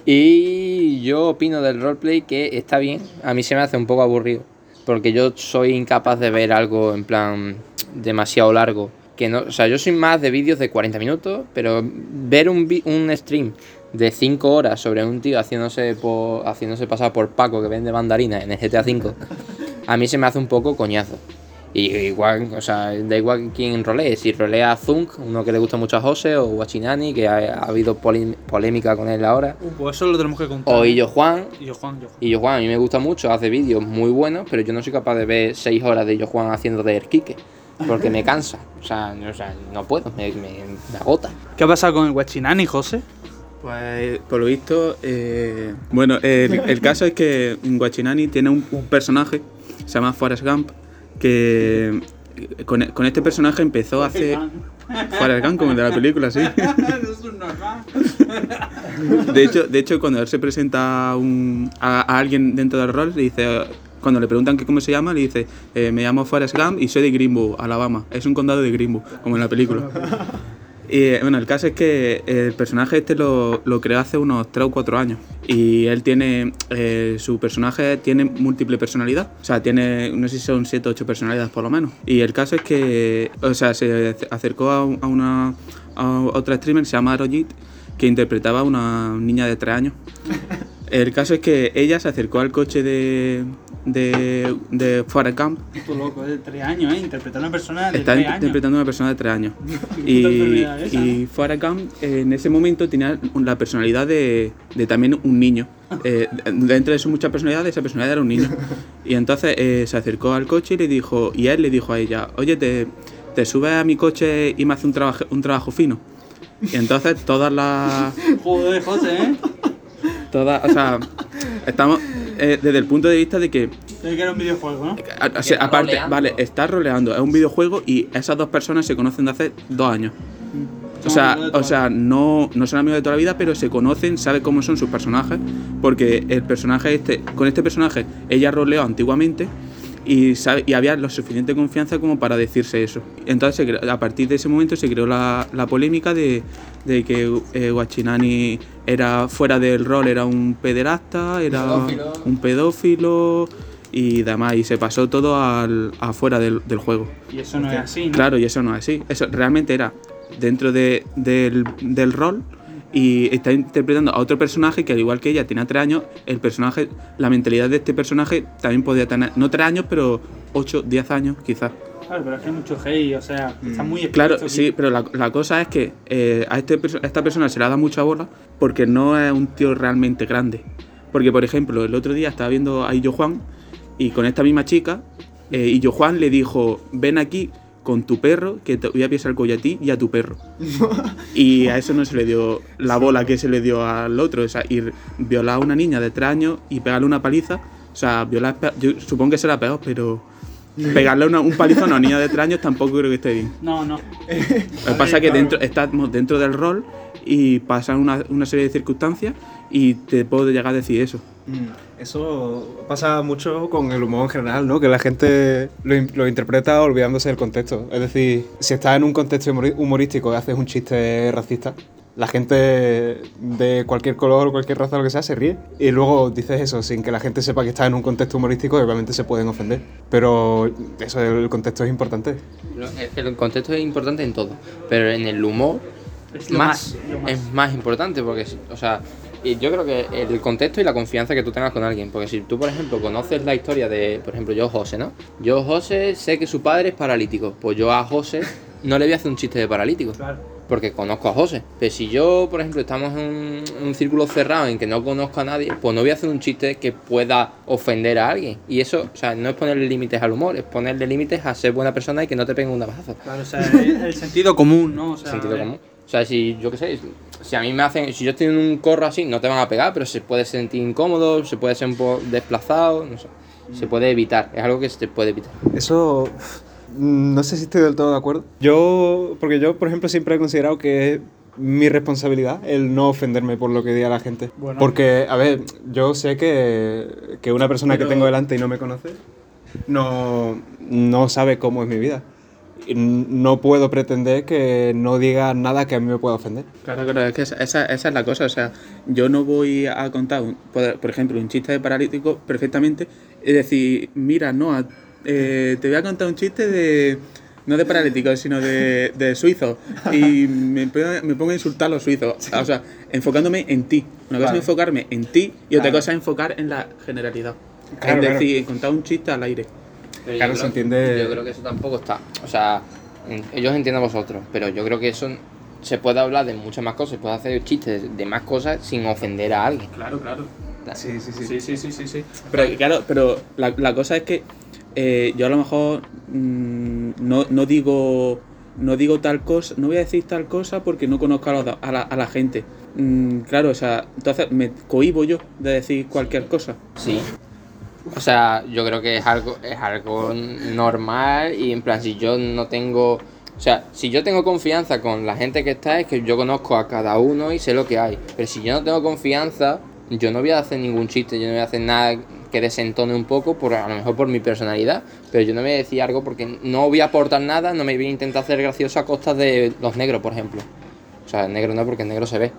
Y yo opino del roleplay que está bien. A mí se me hace un poco aburrido. Porque yo soy incapaz de ver algo en plan demasiado largo. Que no, o sea, yo soy más de vídeos de 40 minutos, pero ver un, un stream de 5 horas sobre un tío haciéndose, por, haciéndose pasar por Paco que vende mandarinas en el GTA V, a mí se me hace un poco coñazo. Y igual, o sea, da igual quién rolee. Si rolea a Zunk, uno que le gusta mucho a José, o Guachinani, que ha, ha habido polémica con él ahora. Uh, pues eso lo tenemos que contar. O Illo Juan. Illo Juan, Illo Juan. Illo Juan, a mí me gusta mucho, hace vídeos muy buenos, pero yo no soy capaz de ver 6 horas de Illo Juan haciendo de Erquique. Porque me cansa. O sea, no, o sea, no puedo, me, me- me agota. ¿Qué ha pasado con el Guachinani, José? Pues por lo visto, eh, bueno, el, el caso es que Guachinani tiene un, un personaje, se llama Forrest Gump, que con, con este personaje empezó hace... Forrest Gump, como el de la película, sí. De hecho, de hecho cuando él se presenta a, un- a- a alguien dentro del rol, le dice, cuando le preguntan que cómo se llama, le dice, eh, me llamo Forrest Gump y soy de Greenbow, Alabama. Es un condado de Greenbow, como en la película. Y bueno, el caso es que el personaje este lo, lo creó hace unos 3 o 4 años. Y él tiene, eh, su personaje tiene múltiple personalidad. O sea, tiene, no sé si son 7 o 8 personalidades por lo menos. Y el caso es que, o sea, se acercó a, a una a otra streamer se llama Arojit, que interpretaba a una niña de 3 años. El caso es que ella se acercó al coche de, de, de Forrest Gump Puto loco, es de 3 años, ¿eh? Interpretar a una persona de Está 3 años. interpretando a una persona de 3 años. y y Forrest Gump eh, en ese momento tenía la personalidad de, de también un niño. Eh, dentro de sus muchas personalidades, esa personalidad era un niño. Y entonces eh, se acercó al coche y le dijo, y él le dijo a ella, oye, te, te subes a mi coche y me hace un, trabajo un trabajo fino. Y entonces todas las... Joder, José, ¿eh? Todas, o sea, estamos eh, desde el punto de vista de que Tiene que era un videojuego, ¿no? a- o sea, está aparte, roleando. vale, está roleando, es un videojuego y esas dos personas se conocen de hace dos años. O sea, toda o sea no, no son amigos de toda la vida, pero se conocen, sabe cómo son sus personajes, porque el personaje este, con este personaje, ella roleó antiguamente y, sabe, y había lo suficiente confianza como para decirse eso. Entonces, a partir de ese momento se creó la, la polémica de, de que eh, Guachinani era fuera del rol, era un pederasta, era Pedófilo. un pedófilo y demás, y se pasó todo al, afuera del, del juego. Y eso no es así, ¿no? Claro, y eso no es así. Eso realmente era dentro de- del, del rol y está interpretando a otro personaje que al igual que ella tenía tres años, el personaje, la mentalidad de este personaje también podía tener, no tres años, pero ocho, diez años quizás. Claro, pero es que hay mucho hate, o sea, está muy Mm, Claro, sí, pero la, la cosa es que eh, a, este, a esta persona se le ha dado mucha bola porque no es un tío realmente grande. Porque, por ejemplo, el otro día estaba viendo a Illo Juan y con esta misma chica, eh, Illo Juan le dijo, ven aquí con tu perro que te voy a pisar el cuello a ti y a tu perro. y a eso no se le dio la bola que se le dio al otro. O sea, ir violar a una niña de tres años y pegarle una paliza. O sea, violar, yo supongo que será peor, pero pegarle una- un palizón a una niña de tres años tampoco creo que esté bien. No, no. Lo que pasa es que dentro, estamos dentro del rol y pasan una, una serie de circunstancias y te puedo llegar a decir eso. Mm, Eso pasa mucho con el humor en general, ¿no? Que la gente lo, lo interpreta olvidándose del contexto. Es decir, si estás en un contexto humorístico y haces un chiste racista, la gente de cualquier color, cualquier raza, lo que sea, se ríe. Y luego dices eso sin que la gente sepa que estás en un contexto humorístico y obviamente se pueden ofender. Pero eso, el contexto es importante. El, contexto es importante en todo, pero en el humor Es más, más, lo más. es más importante porque, o sea, y yo creo que el contexto y la confianza que tú tengas con alguien, porque si tú, por ejemplo, conoces la historia de, por ejemplo, yo José, ¿no? Yo José sé que su padre es paralítico, pues yo a José no le voy a hacer un chiste de paralítico. Porque conozco a José. Pero si yo, por ejemplo, estamos en un, en un círculo cerrado en que no conozco a nadie, pues no voy a hacer un chiste que pueda ofender a alguien. Y eso, o sea, no es ponerle límites al humor, es ponerle límites a ser buena persona y que no te peguen un navajazo. Claro, o sea, el, el sentido común, ¿no? O sea, sentido común. O sea, si yo qué sé, si a mí me hacen, si yo estoy en un corro así, no te van a pegar, pero se puede sentir incómodo, se puede ser un poco desplazado, no sé. Se puede evitar, es algo que se puede evitar. Eso no sé si estoy del todo de acuerdo. Yo, porque yo, por ejemplo, siempre he considerado que es mi responsabilidad el no ofenderme por lo que diga la gente. Bueno. Porque, a ver, yo sé que, que una persona Pero- que tengo delante y no me conoce no, no sabe cómo es mi vida. Y no puedo pretender que no diga nada que a mí me pueda ofender. Claro, claro, es que esa, esa- esa es la cosa. O sea, yo no voy a contar, un- por, por ejemplo, un chiste de paralítico perfectamente. Es decir, mira, no, eh, te voy a contar un chiste de. No de paralíticos, sino de, de suizos. Y me, pongo- me pongo a insultar a los suizos. O sea, enfocándome en ti. Una cosa Claro. es enfocarme en ti y otra Claro. cosa es enfocar en la generalidad. Claro, es claro. decir, contar un chiste al aire. Pero Claro, yo se creo- entiende- Yo creo que eso tampoco está. O sea, en- ellos entienden a vosotros, pero yo creo que eso se puede hablar de muchas más cosas, se puede hacer chistes de más cosas sin ofender a alguien. Claro, claro. Sí, sí, Sí, sí, sí, sí, sí. Pero claro, pero la, la cosa es que eh, yo a lo mejor mm, no, no digo no digo tal cosa, no voy a decir tal cosa porque no conozco a, los- a la, a la gente. Mm, claro, o sea, entonces me cohibo yo de decir cualquier cosa. Sí. O sea, yo creo que es algo, es algo normal y en plan, si yo no tengo... O sea, si yo tengo confianza con la gente que está, es que yo conozco a cada uno y sé lo que hay. Pero si yo no tengo confianza, yo no voy a hacer ningún chiste, yo no voy a hacer nada que desentone un poco, por, a lo mejor por mi personalidad, pero yo no voy a decir algo porque no voy a aportar nada, no me voy a intentar hacer gracioso a costa de los negros, por ejemplo. O sea, negro no, porque el negro se ve.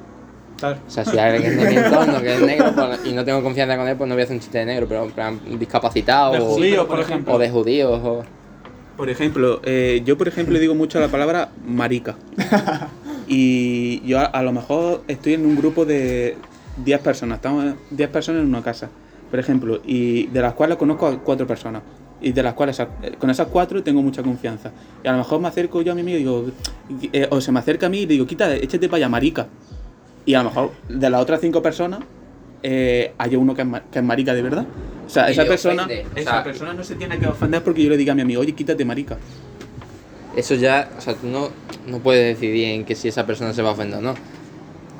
O sea, si hay alguien de mi entorno que es negro pues, y no tengo confianza con él, pues no voy a hacer un chiste de negro, pero en plan discapacitado De o, judíos, por ejemplo. o de judíos. O... Por ejemplo, eh, yo por ejemplo digo mucho la palabra marica. Y yo a, a lo mejor estoy en un grupo de 10 personas, estamos 10 personas en una casa, por ejemplo, y de las cuales conozco a 4 personas. Y de las cuales con esas cuatro tengo mucha confianza. Y a lo mejor me acerco yo a mi amigo y digo, eh, o se me acerca a mí y le digo, quita, échate para allá, marica. Y a lo mejor de las otras 5 personas eh, hay uno que es, que es marica de verdad. O sea, esa persona, esa persona no se tiene que ofender porque yo le diga a mi amigo, oye, quítate marica. Eso ya, o sea, tú no, no puedes decidir en que si esa persona se va a ofender o no.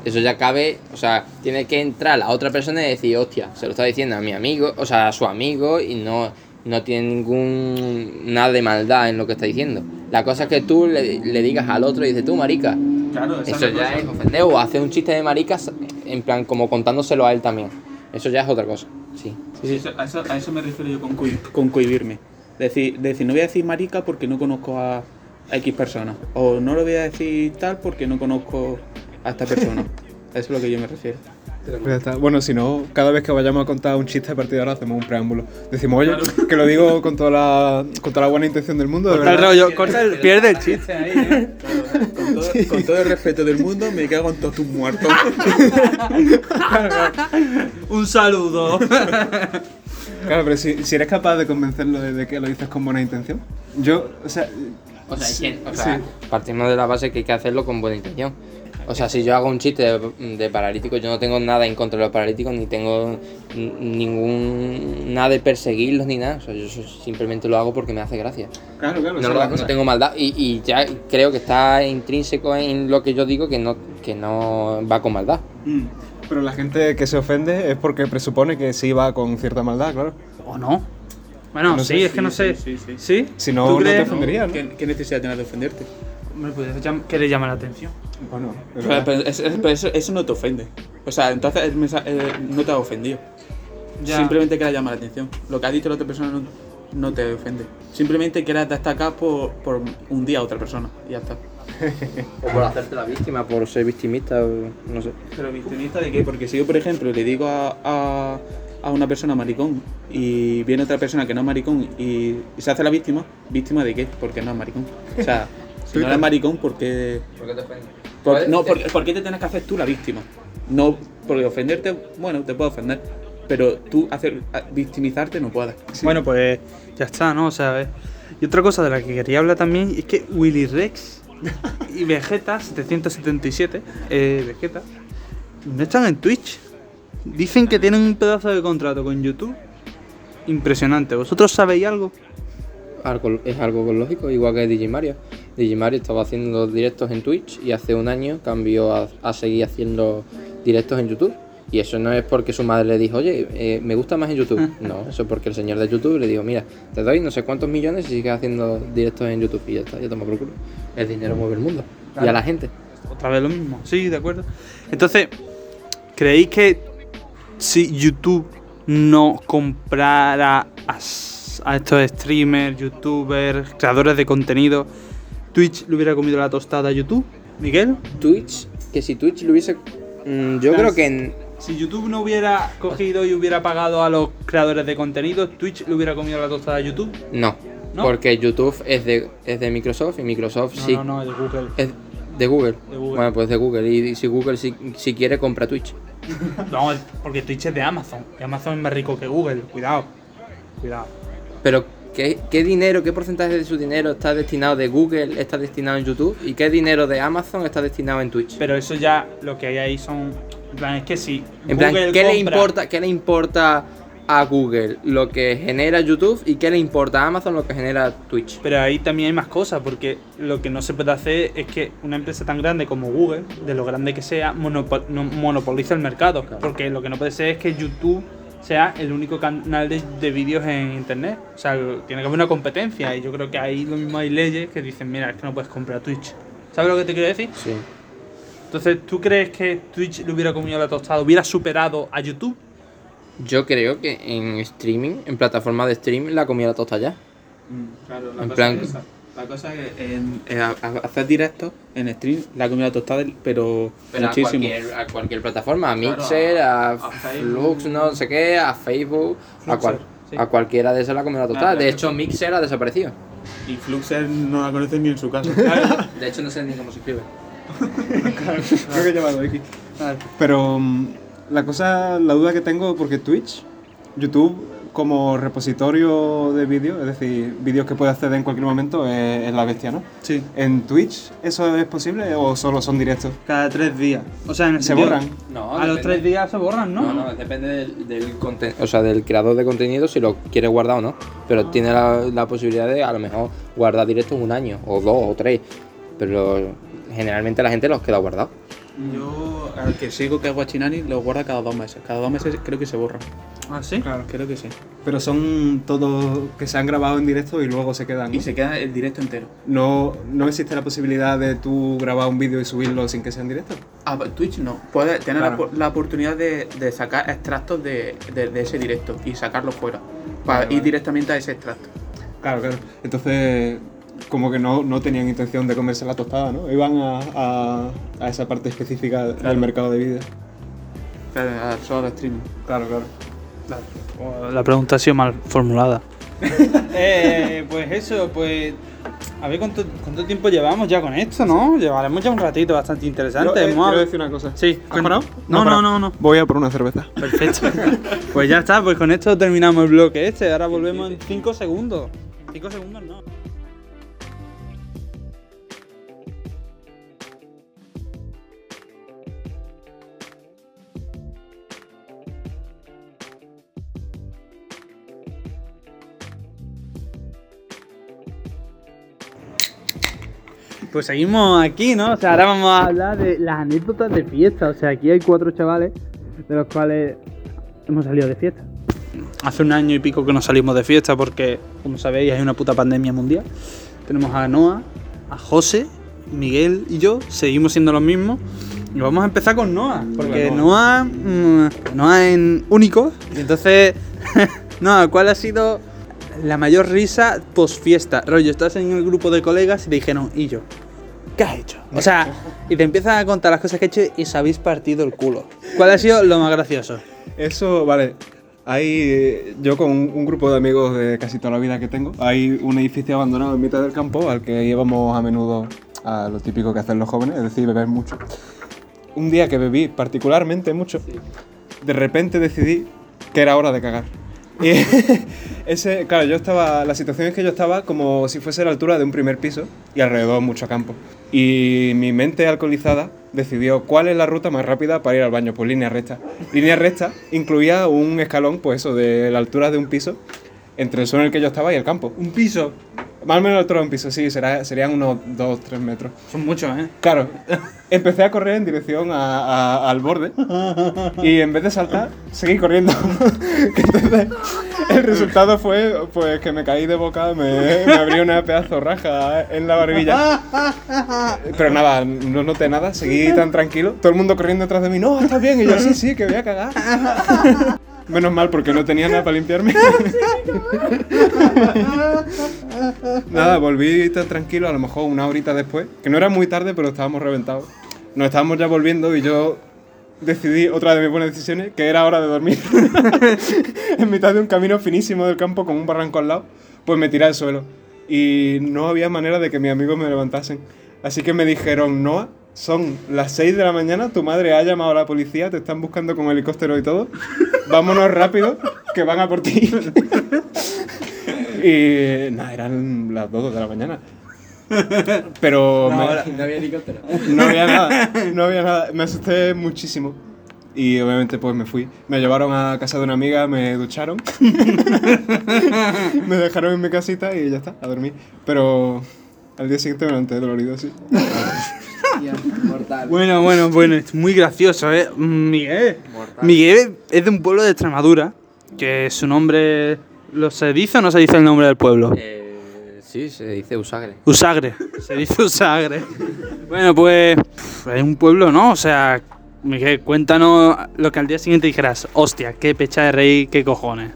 Eso ya cabe, o sea, tiene que entrar la otra persona y decir, hostia, se lo está diciendo a mi amigo, o sea, a su amigo y no, no tiene ningún nada de maldad en lo que está diciendo. La cosa es que tú le, le digas al otro y dices, tú, marica, Claro, Eso ya es ofender o hacer un chiste de maricas en plan como contándoselo a él también. Eso ya es otra cosa. Sí. Sí, sí, a, eso, a eso me refiero yo con, coi- con cohibirme. Decir, decir, no voy a decir marica porque no conozco a, a X persona. O no lo voy a decir tal porque no conozco a esta persona. A eso es lo que yo me refiero. Ya está. Bueno, si no, cada vez que vayamos a contar un chiste a partir de ahora hacemos un preámbulo. Decimos, oye, que lo digo con toda la, con toda la buena intención del mundo, de Corta el verdad. rollo, corta el, pierde el chiste ahí, ¿eh? Con todo, con todo el respeto del mundo, me cago en todos tus muertos. Un saludo. Claro, pero si, si eres capaz de convencerlo de, de que lo dices con buena intención. Yo, o sea, O sea, o Sí. sea, partimos de la base que hay que hacerlo con buena intención. O sea, si yo hago un chiste de, de paralíticos, yo no tengo nada en contra de los paralíticos, ni tengo ningún. nada de perseguirlos ni nada. O sea, yo simplemente lo hago porque me hace gracia. claro, claro, No, lo- no tengo maldad. Y, y ya creo que está intrínseco en lo que yo digo que no, que no va con maldad. Mm. Pero la gente que se ofende es porque presupone que sí va con cierta maldad, claro. ¿O no? Bueno, No sí, sé, es que no sé. sí, sí. ¿Sí? Si no, ¿Tú no te ofendería, ¿no? ¿Qué, qué necesidad tienes de ofenderte? Llam- querer llamar la atención. Bueno, es Pero, verdad. pero es- es- pero eso, eso no te ofende. O sea, entonces el mensa- eh, no te ha ofendido. Ya. Simplemente quieras llamar la atención. Lo que ha dicho la otra persona no, no te ofende. Simplemente quieras destacar por, por un día a otra persona. Y ya está. O por hacerte la víctima, por ser victimista, o no sé. Pero victimista de qué? Porque si yo, por ejemplo, le digo a, a, a una persona maricón y viene otra persona que no es maricón y, y se hace la víctima, ¿víctima de qué? Porque no es maricón. O sea, si no eres maricón, ¿por qué, ¿Por qué te ofende? por- no, por, por qué te tienes que hacer tú la víctima? No, porque ofenderte, bueno, te puedo ofender. Pero tú hacer, victimizarte no puedes. Bueno, pues ya está, ¿no? O sea, eh. y otra cosa de la que quería hablar también es que Willy Rex y Vegeta 777, eh, Vegeta, no están en Twitch. Dicen que tienen un pedazo de contrato con YouTube. Impresionante. ¿Vosotros sabéis algo? Algo- es algo lógico, igual que Digimario. Digimario estaba haciendo directos en Twitch y hace un año cambió a, a seguir haciendo directos en YouTube. Y eso no es porque su madre le dijo, oye, eh, me gusta más en YouTube. No, eso es porque el señor de YouTube le dijo, mira, te doy no sé cuántos millones y sigues haciendo directos en YouTube. Y ya está, ya toma por culo. El dinero mueve el mundo. Y a la gente. Otra vez lo mismo. Sí, de acuerdo. Entonces, ¿creéis que si YouTube no comprara a, a estos streamers, youtubers, creadores de contenido, Twitch le hubiera comido la tostada a YouTube? ¿Miguel? Twitch, que si Twitch lo hubiese... mm, yo creo que... en- Si YouTube no hubiera cogido y hubiera pagado a los creadores de contenido, Twitch le hubiera comido la tostada a YouTube. No, ¿No? porque YouTube es de, es de Microsoft y Microsoft No, sí no, no, es de Google. es de Google. De Google. Bueno, pues de Google. Y si Google si, si quiere compra Twitch. No, porque Twitch es de Amazon. Y Amazon es más rico que Google. Cuidado. Cuidado. Pero ¿qué, qué dinero, qué porcentaje de su dinero está destinado de Google, está destinado en YouTube? ¿Y qué dinero de Amazon está destinado en Twitch? Pero eso ya lo que hay ahí son. En plan, es que si. En plan, ¿qué le, importa, ¿qué le importa a Google lo que genera YouTube y qué le importa a Amazon lo que genera Twitch? Pero ahí también hay más cosas, porque lo que no se puede hacer es que una empresa tan grande como Google, de lo grande que sea, monopo- no- monopoliza el mercado. Porque lo que no puede ser es que YouTube sea el único canal de, de vídeos en Internet. O sea, tiene que haber una competencia. Y yo creo que ahí lo mismo hay leyes que dicen, mira, es que no puedes comprar Twitch. ¿Sabes lo que te quiero decir? Sí. Entonces, ¿tú crees que Twitch le hubiera comido la tostada, hubiera superado a YouTube? Yo creo que en streaming, en plataforma de streaming, la comida la tosta ya. Claro, la En plan- es esa. La cosa es que en, en a- a- hacer directos en stream, la comida tostada, pero, Pero a muchísimo. cualquier, a cualquier plataforma, a Claro, Mixer, a. Flux, no sé qué, a Facebook, a, cual- sí. a cualquiera de esas la comida total. Claro, de hecho, Mixer ha desaparecido. Y Fluxer no la conoce ni en su casa. De hecho, no sé ni cómo se escribe. Creo que he llamado X. Pero mm, la cosa, la duda que tengo, porque Twitch, YouTube como repositorio de vídeos, es decir, vídeos que puede acceder en cualquier momento, es, es la bestia, ¿no? Sí. ¿En Twitch eso es posible o solo son directos? Cada tres días. O sea, en el ¿Se sentido- borran? No, A los tres días se borran, ¿no? No, no, depende del, del conten- o sea, del creador de contenido si lo quiere guardar o no. Pero tiene la, la posibilidad de a lo mejor guardar directos un año, o dos, o tres. Pero generalmente la gente los queda guardados. Yo, al que sigo que es Guachinani, lo guarda cada dos meses. Cada dos meses creo que se borra. ¿Ah, sí? Claro. Creo que sí. Pero son todos que se han grabado en directo y luego se quedan. ¿no? Y se queda el directo entero. No, no existe la posibilidad de tú grabar un vídeo y subirlo sin que sea en directo. Ah, Twitch no. Puedes tener la, Claro. po- la oportunidad de, de sacar extractos de, de- de ese directo y sacarlo fuera. Para Vale, ir vale. directamente a ese extracto. Claro, claro. Entonces, como que no, no tenían intención de comerse la tostada, ¿no? Iban a, a, a esa parte específica del mercado de vídeo. Claro, a- solo streaming. Claro, claro. La pregunta ha sido mal formulada. eh, pues eso, pues. A ver cuánto, cuánto tiempo llevamos ya con esto, ¿no? Llevaremos ya un ratito bastante interesante. Yo, eh, quiero decir una cosa. Sí, ¿Has parado? No, no, parado. no, no. Voy a por una cerveza. Perfecto. pues ya está, pues con esto terminamos el bloque este. Ahora volvemos en 5 segundos. 5 segundos no. Pues seguimos aquí, ¿no? O sea, ahora vamos a hablar de las anécdotas de fiesta. O sea, aquí hay cuatro chavales de los cuales hemos salido de fiesta. Hace un año y pico que no salimos de fiesta porque, como sabéis, hay una puta pandemia mundial. Tenemos a Noah, a José Miguel y yo seguimos siendo los mismos. Y vamos a empezar con Noah, porque Noah, mm, Noah es único. Y entonces, Noah, ¿cuál ha sido la mayor risa post fiesta? Rollo, estás en el grupo de colegas y te dijeron, ¿y yo? ¿Qué has hecho? O sea, y te empiezan a contar las cosas que he hecho y se habéis partido el culo. ¿Cuál ha sido lo más gracioso? Eso, vale. Hay, yo con un, un grupo de amigos de casi toda la vida que tengo, hay un edificio abandonado en mitad del campo al que íbamos a menudo a lo típico que hacen los jóvenes, es decir, beber mucho. Un día que bebí particularmente mucho, de repente decidí que era hora de cagar. Y ese, claro, yo estaba, la situación es que yo estaba como si fuese la altura de un primer piso y alrededor mucho campo. Y mi mente alcoholizada decidió cuál es la ruta más rápida para ir al baño, pues línea recta. Línea recta incluía un escalón, pues eso, de la altura de un piso, entre el suelo en el que yo estaba y el campo. Un piso. Más o menos un piso, sí, será, serían unos 2-3 metros. Son muchos, ¿eh? Claro, empecé a correr en dirección a- a- al borde y en vez de saltar, seguí corriendo. Entonces, el resultado fue pues que me caí de boca, me, me abrí una pedazo raja en la barbilla. Pero nada, no noté nada, seguí tan tranquilo. Todo el mundo corriendo detrás de mí, no, estás bien. Y yo, sí, sí, que voy a cagar. Menos mal porque no tenía nada para limpiarme. Nada, volví tan tranquilo, a lo mejor una horita después, que no era muy tarde, pero estábamos reventados. Nos estábamos ya volviendo y yo decidí, otra de mis buenas decisiones, que era hora de dormir. en mitad de un camino finísimo del campo con un barranco al lado, pues me tiré al suelo. Y no había manera de que mis amigos me levantasen. Así que me dijeron, Noah, son las 6 de la mañana, tu madre ha llamado a la policía, te están buscando con helicóptero y todo. Vámonos rápido, que van a por ti. y nada, eran las 2 de la mañana. Pero me- No había helicóptero. no había nada, no había nada. Me asusté muchísimo. Y obviamente pues me fui. Me llevaron a casa de una amiga, me ducharon. me dejaron en mi casita y ya está, a dormir. Pero al día siguiente me levanté dolorido, sí. Mortal. Bueno, bueno, bueno, es muy gracioso, ¿eh? Miguel. Miguel es de un pueblo de Extremadura, que su nombre... ¿Lo se dice o no se dice el nombre del pueblo? Eh, sí, se dice Usagre. Usagre, se dice Usagre. Bueno, pues es un pueblo, ¿no? O sea, Miguel, cuéntanos lo que al día siguiente dijeras, hostia, qué pecha de rey, qué cojones.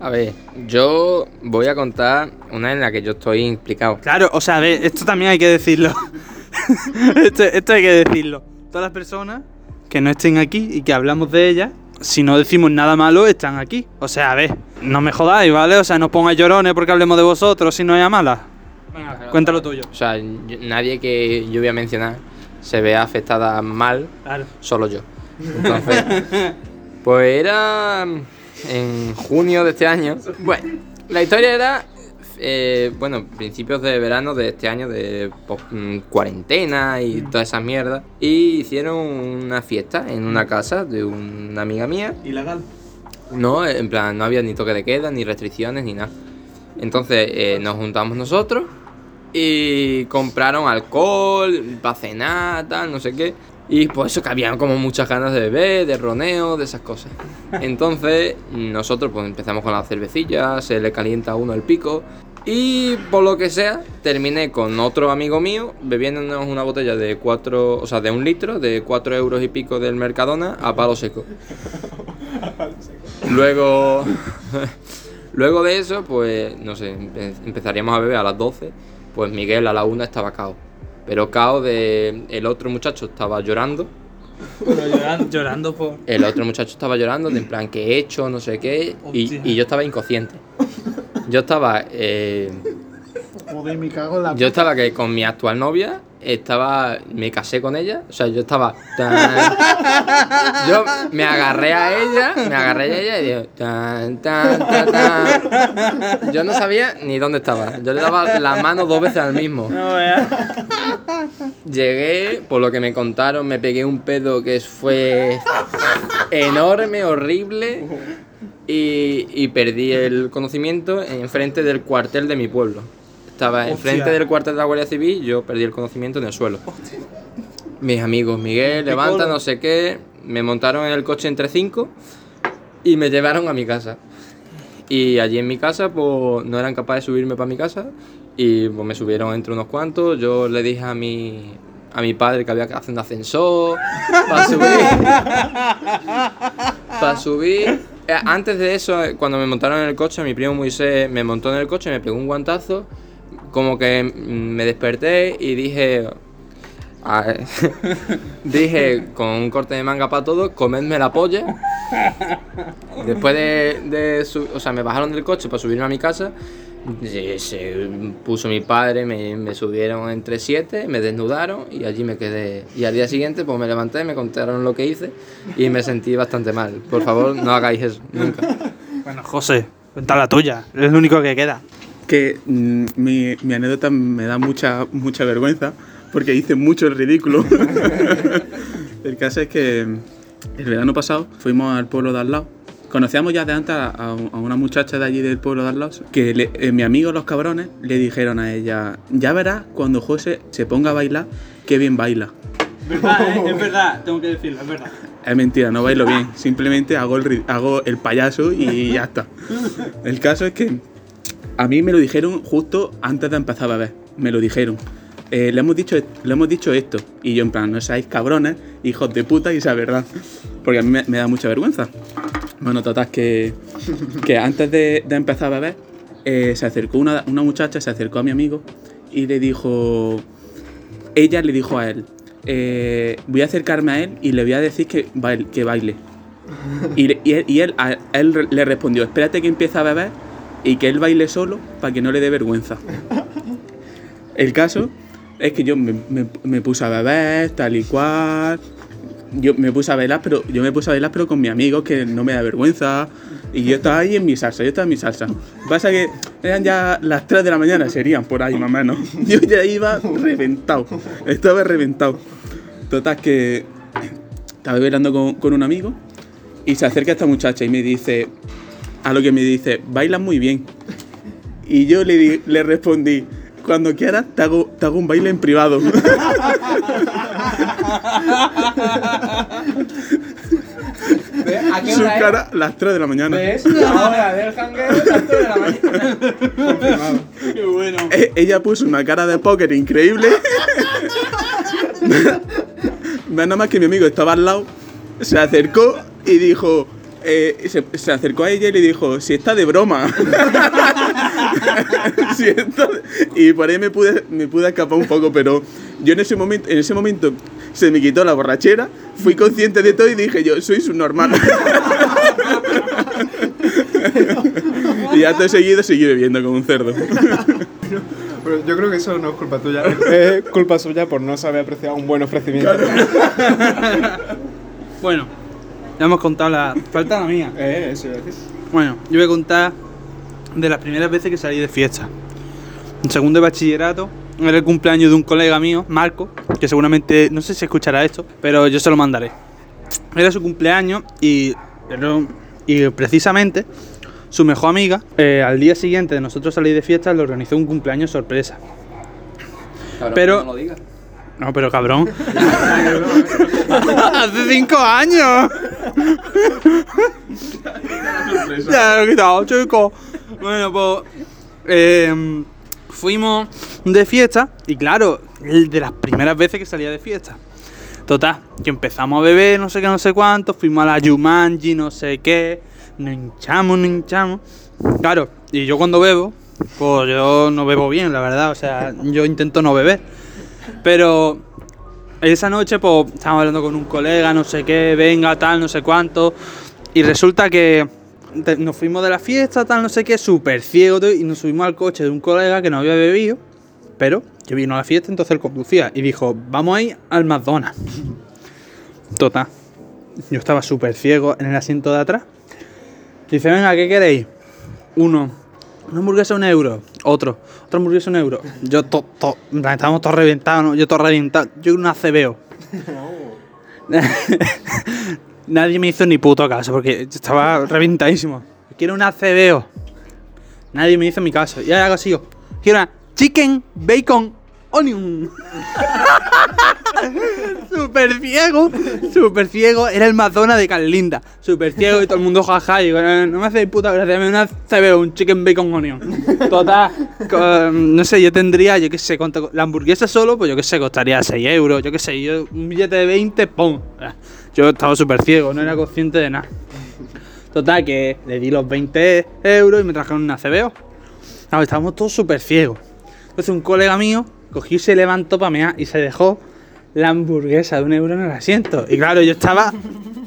A ver, yo voy a contar una en la que yo estoy implicado. Claro, o sea, a ver, esto también hay que decirlo. esto, esto hay que decirlo. Todas las personas que no estén aquí y que hablamos de ellas, si no decimos nada malo, están aquí. O sea, a ver, no me jodáis, ¿vale? O sea, no pongáis llorones porque hablemos de vosotros si no hay a malas. Venga, cuéntalo tuyo. O sea, yo- nadie que yo voy a mencionar se vea afectada mal, Claro. solo yo. Entonces, pues era en junio de este año. Bueno, la historia era, eh, bueno, principios de verano de este año, de mm, cuarentena y toda esa mierda. Y hicieron una fiesta en una casa de una amiga mía. Ilegal. No, en plan, no había ni toque de queda, ni restricciones, ni nada. Entonces eh, nos juntamos nosotros y compraron alcohol para cenar, tal, no sé qué. Y por eso que habían como muchas ganas de beber, de roneo, de esas cosas. Entonces nosotros pues empezamos con la cervecilla, se le calienta a uno el pico. Y por lo que sea, terminé con otro amigo mío bebiéndonos una botella de 4, o sea, de un litro, de 4 euros y pico del Mercadona a palo seco. Luego, luego de eso, pues, no sé, empe- empezaríamos a beber a las 12. Pues Miguel a la 1 estaba cao. Pero cao de... El otro muchacho estaba llorando. Pero llorando, llorando por. El otro muchacho estaba llorando, de en plan, ¿qué he hecho? No sé qué. Y yo estaba inconsciente. Yo estaba... eh, Joder, me cago en la yo estaba que con mi actual novia, estaba, me casé con ella, o sea, yo estaba, tan- yo me agarré a ella, me agarré a ella y digo, tan, tan, tan, tan. yo no sabía ni dónde estaba, yo le daba la mano dos veces al mismo. No. Llegué, por lo que me contaron, me pegué un pedo que fue enorme, horrible. Y, y perdí el conocimiento enfrente del cuartel de mi pueblo. Estaba enfrente Hostia. del cuartel de la Guardia Civil, yo perdí el conocimiento en el suelo. Mis amigos, Miguel, levanta, no sé qué, me montaron en el coche entre cinco y me llevaron a mi casa. Y allí en mi casa, pues no eran capaces de subirme para mi casa Y pues me subieron entre unos cuantos. Yo le dije a mi, a mi padre que había que hacer un ascensor para subir. para subir. Eh, Antes de eso, eh, cuando me montaron en el coche, mi primo Moisés me montó en el coche, me pegó un guantazo. Como que mm, me desperté y dije. ah, dije con un corte de manga para todos, comedme la polla. Después de, de o sea, me bajaron del coche para subirme a mi casa. Se, se puso mi padre, me, me subieron entre siete, me desnudaron y allí me quedé. Y al día siguiente pues me levanté, me contaron lo que hice y me sentí bastante mal. Por favor, no hagáis eso, nunca. Bueno, José, cuenta la tuya. Es lo único que queda. que mm, mi, mi anécdota me da mucha, mucha vergüenza porque hice mucho el ridículo. el caso es que el verano pasado fuimos al pueblo de al lado. Conocíamos ya de antes a, a una muchacha de allí del pueblo de lado que le- eh, mi amigo los cabrones le dijeron a ella, ya verás cuando José se ponga a bailar, qué bien baila. es verdad, tengo que decirlo, es verdad. Es mentira, no bailo bien. Simplemente hago el, hago el payaso y ya está. El caso es que a mí me lo dijeron justo antes de empezar a beber. Me lo dijeron. Eh, le, hemos dicho, le hemos dicho esto. Y yo en plan, no seáis cabrones, hijos de puta, y esa verdad. Porque a mí me, me da mucha vergüenza. Bueno, total, que, que antes de, empezar a beber, eh, se acercó una, una muchacha, se acercó a mi amigo y le dijo, ella le dijo a él, eh, voy a acercarme a él y le voy a decir que baile. Que baile. Y, él, él- le respondió, espérate que empiece a beber y que él baile solo para que no le dé vergüenza. El caso es que yo me, me- me puse a beber, tal y cual. Yo me puse a bailar, pero yo me puse a bailar pero con mi amigo que no me da vergüenza. Y yo estaba ahí en mi salsa, yo estaba en mi salsa. Pasa que eran ya las 3 de la mañana, serían por ahí más o menos. Yo ya iba reventado, estaba reventado. Total que estaba bailando con, con un amigo y se acerca esta muchacha y me dice, a lo que me dice, bailas muy bien. Y yo le, le respondí, cuando quieras te hago, te hago un baile en privado. ¿A qué Su hora es? cara las 3 de la mañana. ¿Ves? La hora del jangueo, las tres de la mañana. Qué bueno. E- Ella puso una cara de póker increíble. Nada más que mi amigo estaba al lado, se acercó y dijo. eh, se, se acercó a ella y le dijo: Si está de broma. Si está de- Y por ahí me pude, me pude escapar un poco, pero yo en ese momento, en ese momento se me quitó la borrachera, fui consciente de todo y dije: Yo soy su normal. y acto seguido seguí bebiendo como un cerdo. Pero yo creo que eso no es culpa tuya, es culpa suya por no saber apreciar un buen ofrecimiento. Bueno, ya hemos contado la. Falta la mía. Eh, eso. Bueno, yo voy a contar de las primeras veces que salí de fiesta. En segundo de bachillerato, era el cumpleaños de un colega mío, Marco, que seguramente, no sé si escuchará esto, pero yo se lo mandaré. Era su cumpleaños y, pero- y precisamente su mejor amiga, eh, al día siguiente de nosotros salir de fiesta, le organizó un cumpleaños sorpresa. Cabrón, Pero- No lo digas. No, pero cabrón. Hace cinco años. ya lo he quitado, chico. Bueno, pues. eh, fuimos de fiesta. Y claro, de las primeras veces que salía de fiesta. Total, que empezamos a beber, no sé qué, no sé cuánto. Fuimos a la Jumanji, no sé qué. Nos hinchamos, nos hinchamos. Claro, y yo cuando bebo, pues yo no bebo bien, la verdad. O sea, yo intento no beber. Pero esa noche, pues, estábamos hablando con un colega, no sé qué, venga, tal, no sé cuánto. Y resulta que nos fuimos de la fiesta, tal, no sé qué, súper ciego, y nos subimos al coche de un colega que no había bebido, pero que vino a la fiesta, entonces él conducía. Y dijo, vamos a ir al McDonald's. Total. Yo estaba súper ciego en el asiento de atrás. Dice, venga, ¿qué queréis? Uno, una hamburguesa un euro. Otro, otra hamburguesa un euro. Yo, to, to- estábamos todos reventados, ¿no? yo todo reventado. Yo una CBO. Nadie me hizo ni puto caso porque estaba reventadísimo. Quiero una CBO. Nadie me hizo mi caso. Y ahora sigo. Quiero una chicken bacon onion. Súper ciego, súper ciego. Era el Madonna de Carlinda. Súper ciego y todo el mundo jaja. Y no, me hacéis puta gracia, dame una CBO, un chicken bacon onion. Total, no sé, yo tendría, yo qué sé, cuánto. La hamburguesa solo, pues yo qué sé, costaría 6 euros. Yo qué sé, yo un billete de 20, ¡pum! Yo estaba súper ciego, no era consciente de nada. Total, que le di los 20 euros y me trajeron una CBO. Claro, estábamos todos súper ciegos. Entonces un colega mío cogió y se levantó para mear y se dejó la hamburguesa de un euro en el asiento. Y claro, yo estaba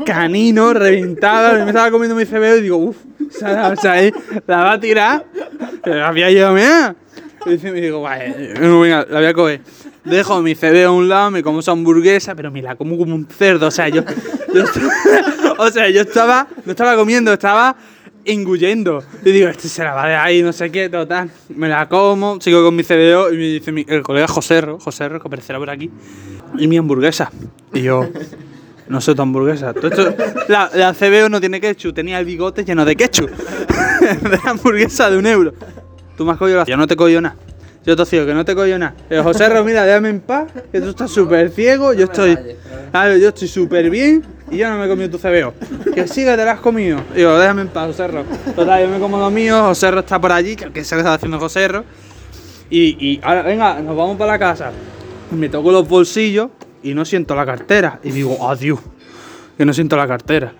canino, reventado, me estaba comiendo mi CBO y digo, uff, o sea, la va a tirar. Pero había ido a mear. Y me digo, vale, venga, la voy a coger. Dejo mi CBO a un lado, me como esa hamburguesa, pero me la como como un cerdo. O sea, yo, yo o sea, yo estaba, no estaba comiendo, estaba engullendo. Y digo, este se la va de ahí, no sé qué, total. Me la como, sigo con mi CBO y me dice mi- el colega Joserro, Joserro, que aparecerá por aquí, y mi hamburguesa. Y yo, no sé tu hamburguesa. La, la CBO no tiene ketchup, tenía el bigote lleno de ketchup. de la hamburguesa de un euro. Tú me has cogido la... Yo no te cojo nada. Yo te digo que no te cojo nada. Eh, José Ro, mira, déjame en paz, que tú estás súper ciego, yo estoy... Claro, yo estoy súper bien y yo no me he comido tu CBO. Que sí, que te la has comido. Digo, déjame en paz, José Ro. Total, yo me como lo mío, José Ro está por allí, que sé que está haciendo José Ro. Y, y ahora, venga, nos vamos para la casa. Me toco los bolsillos y no siento la cartera. Y digo, adiós, que no siento la cartera.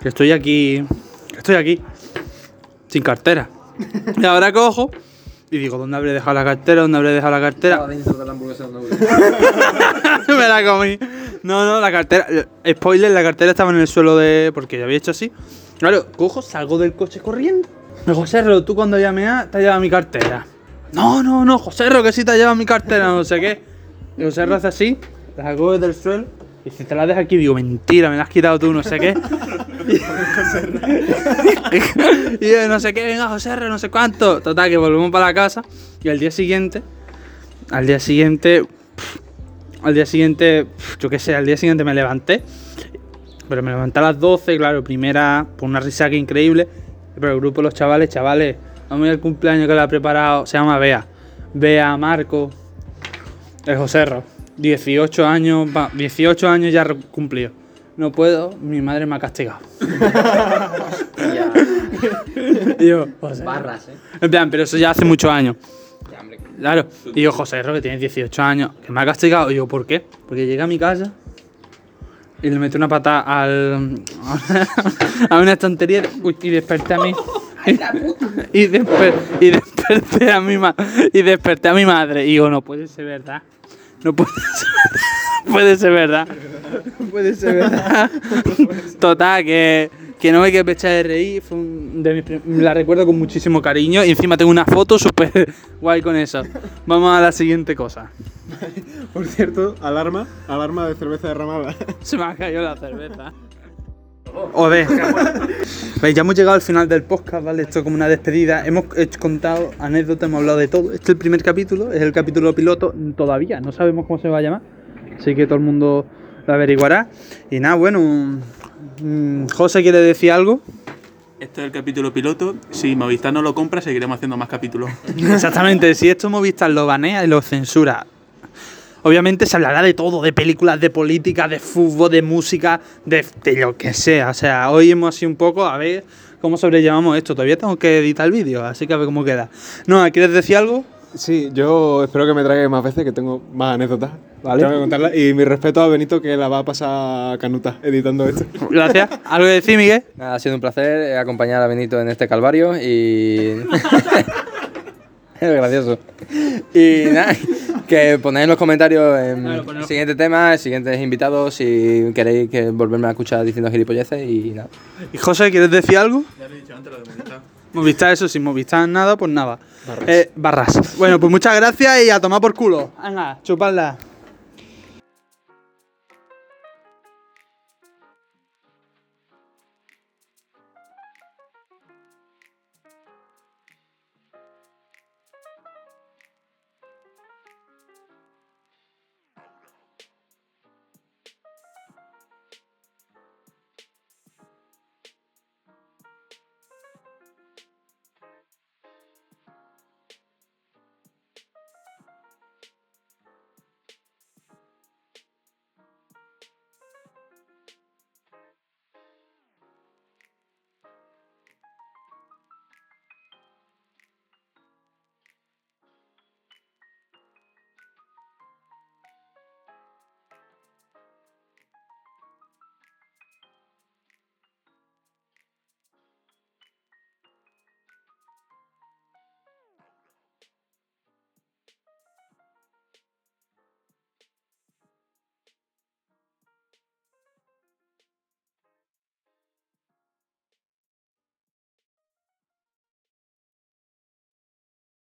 Que estoy aquí, que estoy aquí, sin cartera. Y ahora cojo y digo, ¿dónde habré dejado la cartera? ¿Dónde habré dejado la cartera? Me la comí. No, no, la cartera. eh, Spoiler, la cartera estaba en el suelo de. Porque yo había hecho así. Claro, cojo, salgo del coche corriendo. Me digo, José Ro, tú cuando llamé a, te has llevado mi cartera. No, no, no, José Ro, que sí te has llevado mi cartera, no sé qué. Y José Ro hace así, la coge del suelo. Y dice, te la dejas aquí. Digo, mentira, me la has quitado tú, no sé qué. y no sé qué, venga, José Ro, no sé cuánto. Total, que volvemos para la casa. Y al día siguiente, al día siguiente, al día siguiente, yo qué sé, al día siguiente me levanté. Pero me levanté a las 12, claro, primera, por una risaca increíble. Pero el grupo de los chavales, chavales, vamos al cumpleaños que le ha preparado, se llama Bea. Bea, Marco, el Joserro. 18 años, va, 18 años ya cumplido. No puedo, mi madre me ha castigado. Y yo, José. Barras, eh. En plan, pero eso ya hace muchos años. Ya, hombre. Claro. Y yo, José Ro, que tiene 18 años, que me ha castigado. Y yo, ¿por qué? Porque llegué a mi casa y le metí una patada al, a una estantería uy, y desperté a mí. Y, desper- y desperté a mi ma- y desperté a mi madre. Y digo, no puede ser verdad. No puede ser puede ser verdad. Puede ser verdad. Total, que, que no me quedé pecha de reír. Fue un- de mis la recuerdo con muchísimo cariño. Y encima tengo una foto súper guay con eso. Vamos a la siguiente cosa. Por cierto, alarma, alarma de cerveza derramada. Se me ha caído la cerveza. Veis, ya hemos llegado al final del podcast, ¿vale? Esto es como una despedida. Hemos contado anécdotas, hemos hablado de todo. Este es el primer capítulo, es el capítulo piloto todavía. No sabemos cómo se va a llamar. Así que todo el mundo lo averiguará. Y nada, bueno. mm, José quiere decir algo. Este es el capítulo piloto. Si Movistar no lo compra, seguiremos haciendo más capítulos. Exactamente, si esto Movistar lo banea y lo censura. Obviamente se hablará de todo, de películas, de política, de fútbol, de música, de, de lo que sea. O sea, hoy hemos sido un poco a ver cómo sobrellevamos esto. Todavía tengo que editar el vídeo, así que a ver cómo queda. No, ¿quieres decir algo? Sí, yo espero que me traiga más veces, que tengo más anécdotas. Vale. Tengo que contarlas. Y mi respeto a Benito, que la va a pasar canuta editando esto. Gracias. ¿Algo que decir, Miguel? Nada, ha sido un placer acompañar a Benito en este calvario y. es gracioso. Y nada, que ponéis en los comentarios en Claro, ponedlo. el siguiente tema, siguientes invitados, si queréis que volverme a escuchar diciendo gilipolleces y nada. ¿Y José, quieres decir algo? Ya lo he dicho antes lo de Movistar. Movistar, eso, sin Movistar nada, pues nada. Barras. barras. Bueno, pues muchas gracias y a tomar por culo. Venga, chupadla.